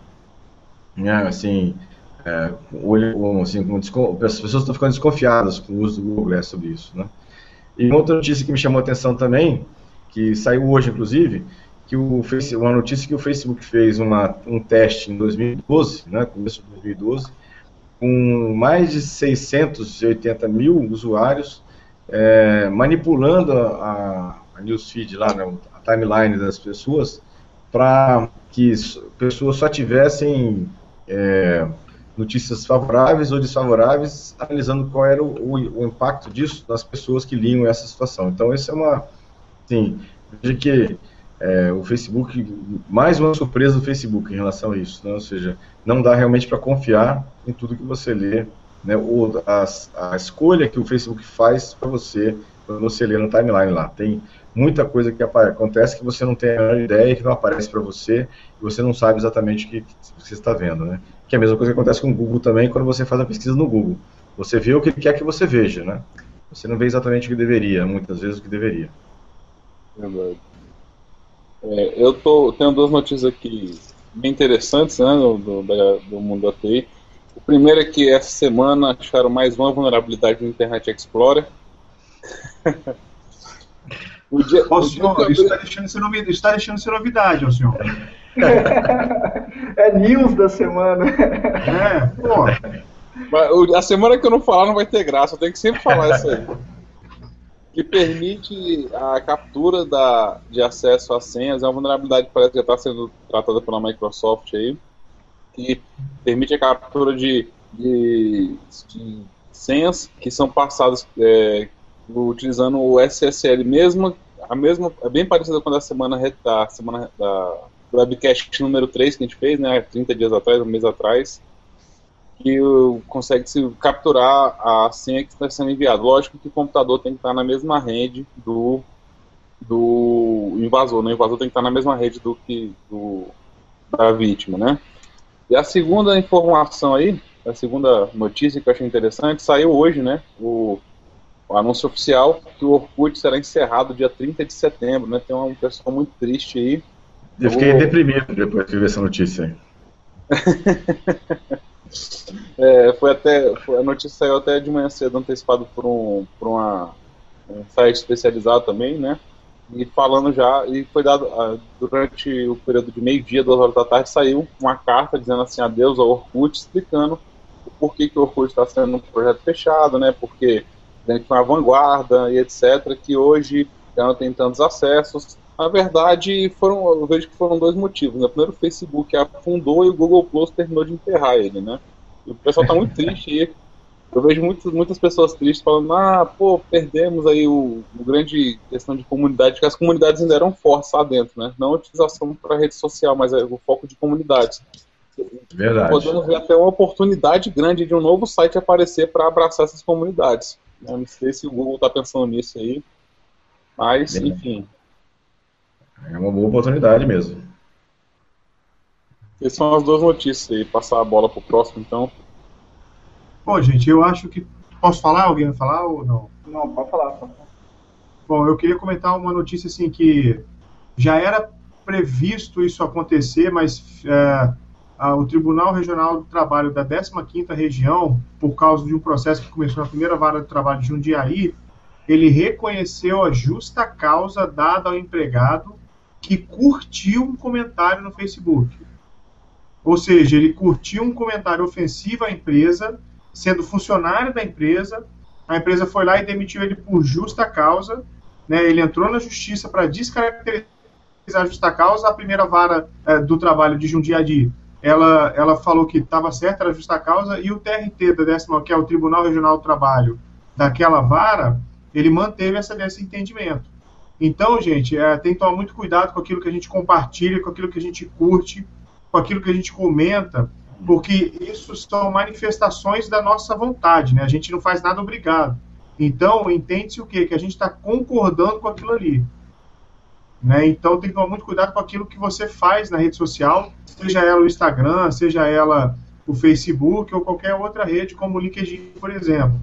né, assim, é, assim as pessoas estão ficando desconfiadas com o uso do Google Glass sobre isso, né? E outra notícia que me chamou a atenção também, que saiu hoje, inclusive, que o uma notícia que o Facebook fez uma, um teste em 2012, né, começo de 2012, com mais de 680 mil usuários é, manipulando a, a newsfeed lá, né, a timeline das pessoas, para que pessoas só tivessem é, notícias favoráveis ou desfavoráveis, analisando qual era o, o, impacto disso nas pessoas que liam essa situação. Então, isso é uma, sim, veja que é, o Facebook, mais uma surpresa do Facebook em relação a isso, né? ou seja, não dá realmente para confiar em tudo que você lê né, ou a, a escolha que o Facebook faz para você quando você lê no timeline lá. Tem muita coisa que acontece que você não tem a menor ideia, que não aparece para você, e você não sabe exatamente o que, você está vendo, né? Que é a mesma coisa que acontece com o Google também quando você faz a pesquisa no Google. Você vê o que quer que você veja, né? Você não vê exatamente o que deveria, muitas vezes o que deveria. Verdade. Eu tô, tenho duas notícias aqui bem interessantes, né, do, do, do mundo da TI. O primeiro é que essa semana acharam mais uma vulnerabilidade no Internet Explorer. o dia, o senhor, isso está deixando, ser novidade, está deixando ser novidade, ó, senhor. é news da semana. É, pô. A semana que eu não falar não vai ter graça, eu tenho que sempre falar isso aí. Que permite a captura da, de acesso às senhas, é uma vulnerabilidade que parece que já está sendo tratada pela Microsoft aí que permite a captura de, de, de senhas que são passadas é, utilizando o SSL mesmo, a mesma, é bem parecida com a da semana, da semana da webcast número 3 que a gente fez, né, 30 dias atrás, um mês atrás, que consegue se capturar a senha que está sendo enviada. Lógico que o computador tem que estar na mesma rede do, do invasor, né? o invasor tem que estar na mesma rede do que do, da vítima, né? E a segunda informação aí, a segunda notícia que eu achei interessante, saiu hoje, né? O, o anúncio oficial que o Orkut será encerrado dia 30 de setembro, né? Tem uma pessoa muito triste aí. Eu fiquei o... deprimido depois de ver essa notícia aí. é, foi até, foi, a notícia saiu até de manhã cedo, antecipado por, um, por uma, um site especializado também, né? E falando já, e foi dado, uh, durante o período de meio-dia, duas horas da tarde, saiu uma carta dizendo assim, adeus ao Orkut, explicando o porquê que o Orkut está sendo um projeto fechado, né? Porque dentro de uma vanguarda e etc., que hoje não tem tantos acessos. Na verdade, foram, eu vejo que foram dois motivos. Né? Primeiro, o Facebook afundou e o Google Plus terminou de enterrar ele, né? E o pessoal está muito triste aí eu vejo muitas, muitas pessoas tristes falando, ah, pô, perdemos aí o, o grande questão de comunidade, que as comunidades ainda eram fortes lá dentro, né? Não a utilização para rede social, mas é o foco de comunidades. Verdade. Podemos ver até uma oportunidade grande de um novo site aparecer para abraçar essas comunidades. Eu não sei se o Google está pensando nisso aí, mas, é. enfim. É uma boa oportunidade mesmo. Essas são as duas notícias aí. Passar a bola para o próximo, então. Bom, gente, eu acho que. Posso falar? Alguém vai falar ou não? Não, pode falar. Pode falar. Bom, eu queria comentar uma notícia assim que já era previsto isso acontecer, mas é, a, o Tribunal Regional do Trabalho da 15ª Região, por causa de um processo que começou na primeira vara de trabalho de Jundiaí, ele reconheceu a justa causa dada ao empregado que curtiu um comentário no Facebook. Ou seja, ele curtiu um comentário ofensivo à empresa sendo funcionário da empresa, a empresa foi lá e demitiu ele por justa causa, né, ele entrou na justiça para descaracterizar a justa causa, a primeira vara é, do trabalho de Jundiaí, ela, ela falou que estava certa, era justa causa, e o TRT da décima, que é o Tribunal Regional do Trabalho, daquela vara, ele manteve essa, esse entendimento. Então, gente, é, tem que tomar muito cuidado com aquilo que a gente compartilha, com aquilo que a gente curte, com aquilo que a gente comenta, porque isso são manifestações da nossa vontade, né? A gente não faz nada obrigado. Então, entende-se o quê? Que a gente está concordando com aquilo ali. Né? Então, tem que tomar muito cuidado com aquilo que você faz na rede social, seja ela o Instagram, seja ela o Facebook ou qualquer outra rede, como o LinkedIn, por exemplo.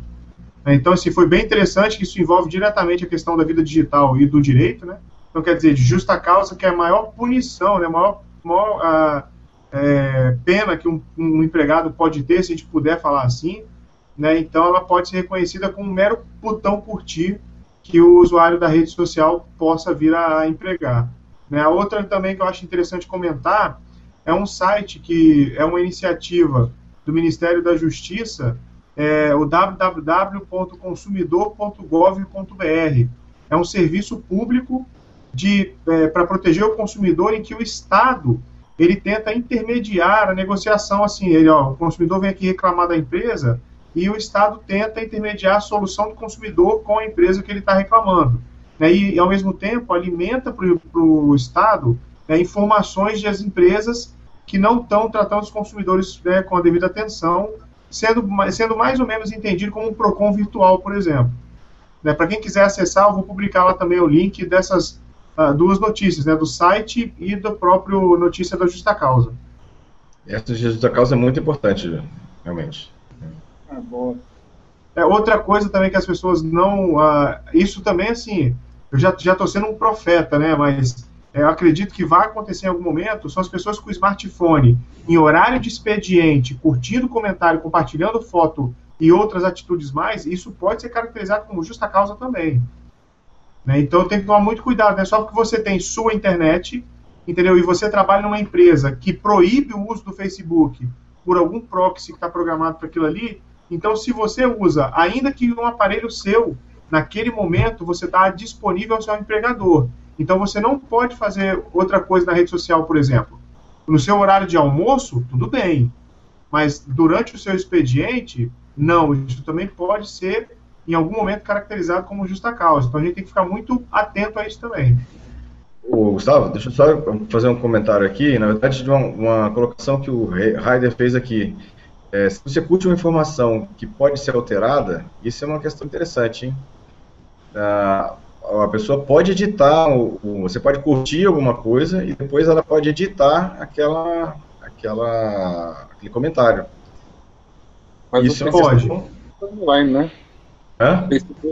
Então, assim, foi bem interessante que isso envolve diretamente a questão da vida digital e do direito, né? Então, quer dizer, de justa causa, que é a maior punição, né? A maior, maior a, é, pena que um, um, empregado pode ter, se a gente puder falar assim, né? Então ela pode ser reconhecida como um mero botão curtir que o usuário da rede social possa vir a, a empregar. Né? A outra também que eu acho interessante comentar é um site que é uma iniciativa do Ministério da Justiça, é o www.consumidor.gov.br. É um serviço público é, para proteger o consumidor em que o Estado ele tenta intermediar a negociação, assim, ele, ó, o consumidor vem aqui reclamar da empresa e o Estado tenta intermediar a solução do consumidor com a empresa que ele está reclamando. Né, e, ao mesmo tempo, alimenta para o Estado né, informações das empresas que não estão tratando os consumidores né, com a devida atenção, sendo, sendo mais ou menos entendido como um PROCON virtual, por exemplo. Né, para quem quiser acessar, eu vou publicar lá também o link dessas uh, duas notícias, né, do site e do próprio notícia da Justa Causa. Essa Justa Causa é muito importante, realmente. Ah, boa. É, outra coisa também que as pessoas não. Uh, isso também, assim, eu já estou sendo um profeta, né? Mas eu acredito que vai acontecer em algum momento. São as pessoas com smartphone em horário de expediente, curtindo comentário, compartilhando foto e outras atitudes mais. Isso pode ser caracterizado como justa causa também. Né? Então tem que tomar muito cuidado, é só porque você tem sua internet, entendeu? E você trabalha numa empresa que proíbe o uso do Facebook por algum proxy que está programado para aquilo ali. Então, se você usa, ainda que um aparelho seu, naquele momento você está disponível ao seu empregador. Então, você não pode fazer outra coisa na rede social, por exemplo. No seu horário de almoço, tudo bem. Mas durante o seu expediente, não. Isso também pode ser em algum momento caracterizado como justa causa. Então a gente tem que ficar muito atento a isso também. O Gustavo, deixa eu só fazer um comentário aqui, na verdade, de uma, uma colocação que o Raider fez aqui. É, se você curte uma informação que pode ser alterada, isso é uma questão interessante, hein? Ah, a pessoa pode editar, o, o, você pode curtir alguma coisa e depois ela pode editar aquela, aquela, aquele Mas Isso é pode. Online, né? Hã?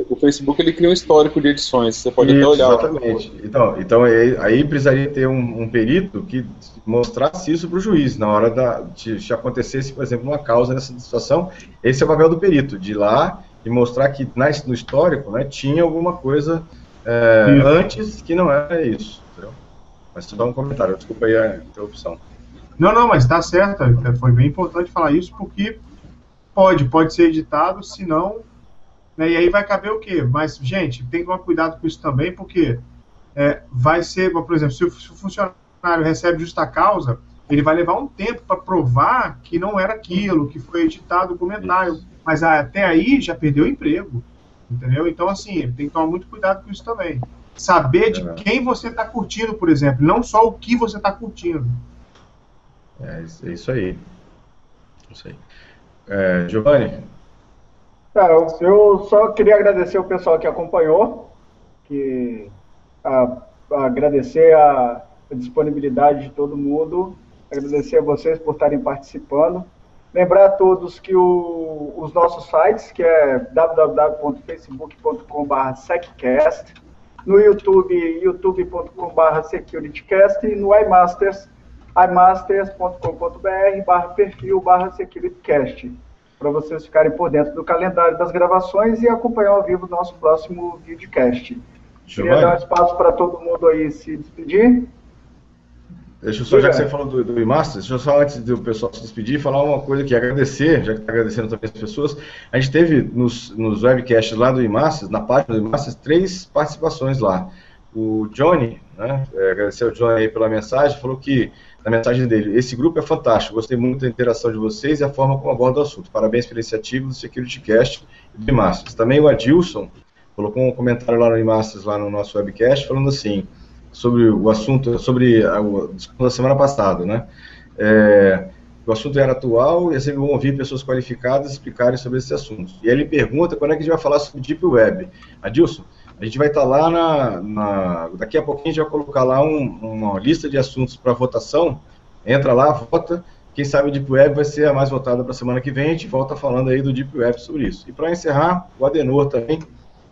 O Facebook ele cria um histórico de edições, você pode isso, até olhar. Exatamente. Então, então aí precisaria ter um, um perito que mostrasse isso para o juiz na hora da, de, se acontecesse, por exemplo, uma causa nessa situação. Esse é o papel do perito, de ir lá e mostrar que na, no histórico né, tinha alguma coisa é, antes que não era isso. Entendeu? Mas só um comentário, desculpa aí a interrupção. Não, não, mas está certo. Foi bem importante falar isso porque pode, pode ser editado, se não. Né, e aí vai caber o quê? Mas, gente, tem que tomar cuidado com isso também, porque é, vai ser, por exemplo, se o, se o, funcionário recebe justa causa, ele vai levar um tempo para provar que não era aquilo, que foi editado o comentário. Mas até aí já perdeu o emprego. Entendeu? Então, assim, tem que tomar muito cuidado com isso também. Saber de é quem você está curtindo, por exemplo, não só o que você está curtindo. É isso, é isso aí. Isso aí. É, Giovanni? Tá, eu só queria agradecer o pessoal que acompanhou, que a, a agradecer a, a disponibilidade de todo mundo, agradecer a vocês por estarem participando. Lembrar a todos que o, os nossos sites, que é www.facebook.com.br seccast, no YouTube, youtube.com.br securitycast e no iMasters, imasters.com.br barra perfil barra securitycast, para vocês ficarem por dentro do calendário das gravações e acompanhar ao vivo o nosso próximo videocast. Queria dar um espaço para todo mundo aí se despedir. Deixa eu só, já que você falou do, do Imasters, deixa eu só, antes do pessoal se despedir, falar uma coisa aqui, agradecer, já que está agradecendo também as pessoas. A gente teve nos, nos webcasts lá do Imasters, na página do Imasters, três participações lá. O Johnny, né, é, agradecer ao Johnny aí pela mensagem, falou que, na mensagem dele, esse grupo é fantástico, gostei muito da interação de vocês e a forma como aborda o assunto. Parabéns pela iniciativa do SecurityCast e do Imasters. Também o Adilson colocou um comentário lá no Imasters, lá no nosso webcast, falando assim sobre o assunto, sobre a, da semana passada, né? É, o assunto era atual e é sempre bom ouvir pessoas qualificadas explicarem sobre esse assunto. E ele pergunta quando é que a gente vai falar sobre Deep Web. Adilson, a gente vai estar lá na, na Daqui a pouquinho a gente vai colocar lá um, uma lista de assuntos para votação. Entra lá, vota. Quem sabe o Deep Web vai ser a mais votada para a semana que vem. A gente volta falando aí do Deep Web sobre isso. E para encerrar, o Adenor também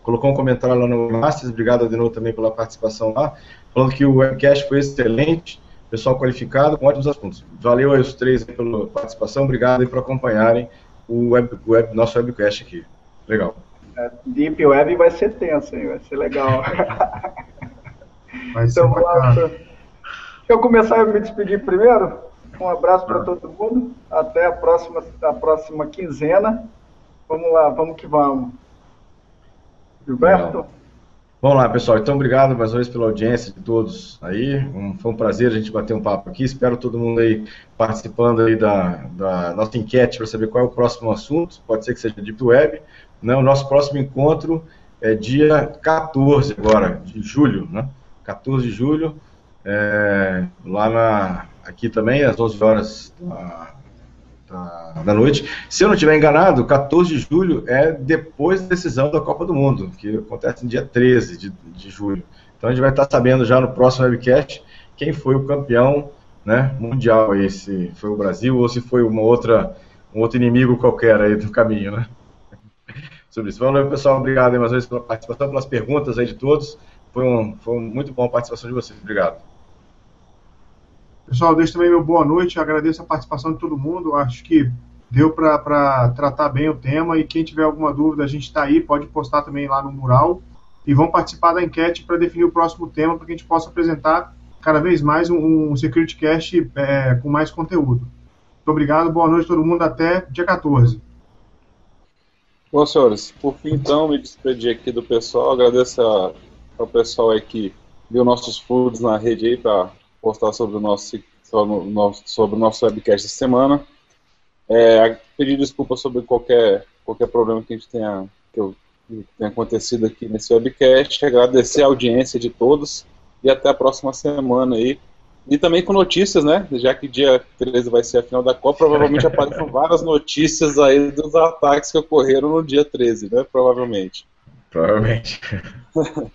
colocou um comentário lá no Masters. Obrigado, Adenor, também pela participação lá falando que o webcast foi excelente, pessoal qualificado, com ótimos assuntos. Valeu aí os três pela participação, obrigado aí por acompanharem o web, web, nosso webcast aqui. Legal. É, Deep Web vai ser tenso, hein? vai ser legal. Vai ser então, vamos Deixa eu começar a me despedir primeiro. Um abraço para todo mundo. Até a próxima, a próxima quinzena. Vamos lá, vamos que vamos. Gilberto? Vamos lá, pessoal. Então, obrigado mais uma vez pela audiência de todos aí. Um, foi um prazer a gente bater um papo aqui. Espero todo mundo aí participando aí da, da nossa enquete para saber qual é o próximo assunto. Pode ser que seja Deep Web. Né? O nosso próximo encontro é dia 14 agora, de julho, né? 14 de julho, é, lá na, aqui também, às 11 horas da, da, da, noite. Se eu não estiver enganado, 14 de julho é depois da decisão da Copa do Mundo, que acontece no dia 13 de, de julho. Então a gente vai estar sabendo já no próximo webcast quem foi o campeão né, mundial aí, se foi o Brasil ou se foi uma outra, um outro inimigo qualquer aí do caminho, né? Sobre isso. Valeu, pessoal. Obrigado mais uma vez pela participação, pelas perguntas aí de todos. Foi, um, foi um muito bom a participação de vocês. Obrigado. Pessoal, deixo também meu boa noite, agradeço a participação de todo mundo, acho que deu para tratar bem o tema. E quem tiver alguma dúvida, a gente está aí, pode postar também lá no mural. E vão participar da enquete para definir o próximo tema para que a gente possa apresentar cada vez mais um, um Security Cast é, com mais conteúdo. Muito obrigado, boa noite a todo mundo, até dia 14. Bom, senhores, por fim, então, me despedir aqui do pessoal, agradeço ao pessoal aí que viu nossos foods na rede aí para postar sobre o nosso, sobre o nosso, webcast essa semana. É, pedir desculpa sobre qualquer, qualquer problema que a gente tenha, que, eu, que tenha acontecido aqui nesse webcast. Agradecer a audiência de todos. e até a próxima semana aí. E também com notícias, né? Já que dia 13 vai ser a final da Copa, provavelmente aparecem várias notícias aí dos ataques que ocorreram no dia 13, né? Provavelmente. Provavelmente.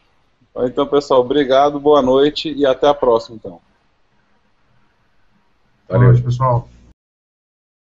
então, pessoal, obrigado, boa noite e até a próxima, então. Valeu, pessoal.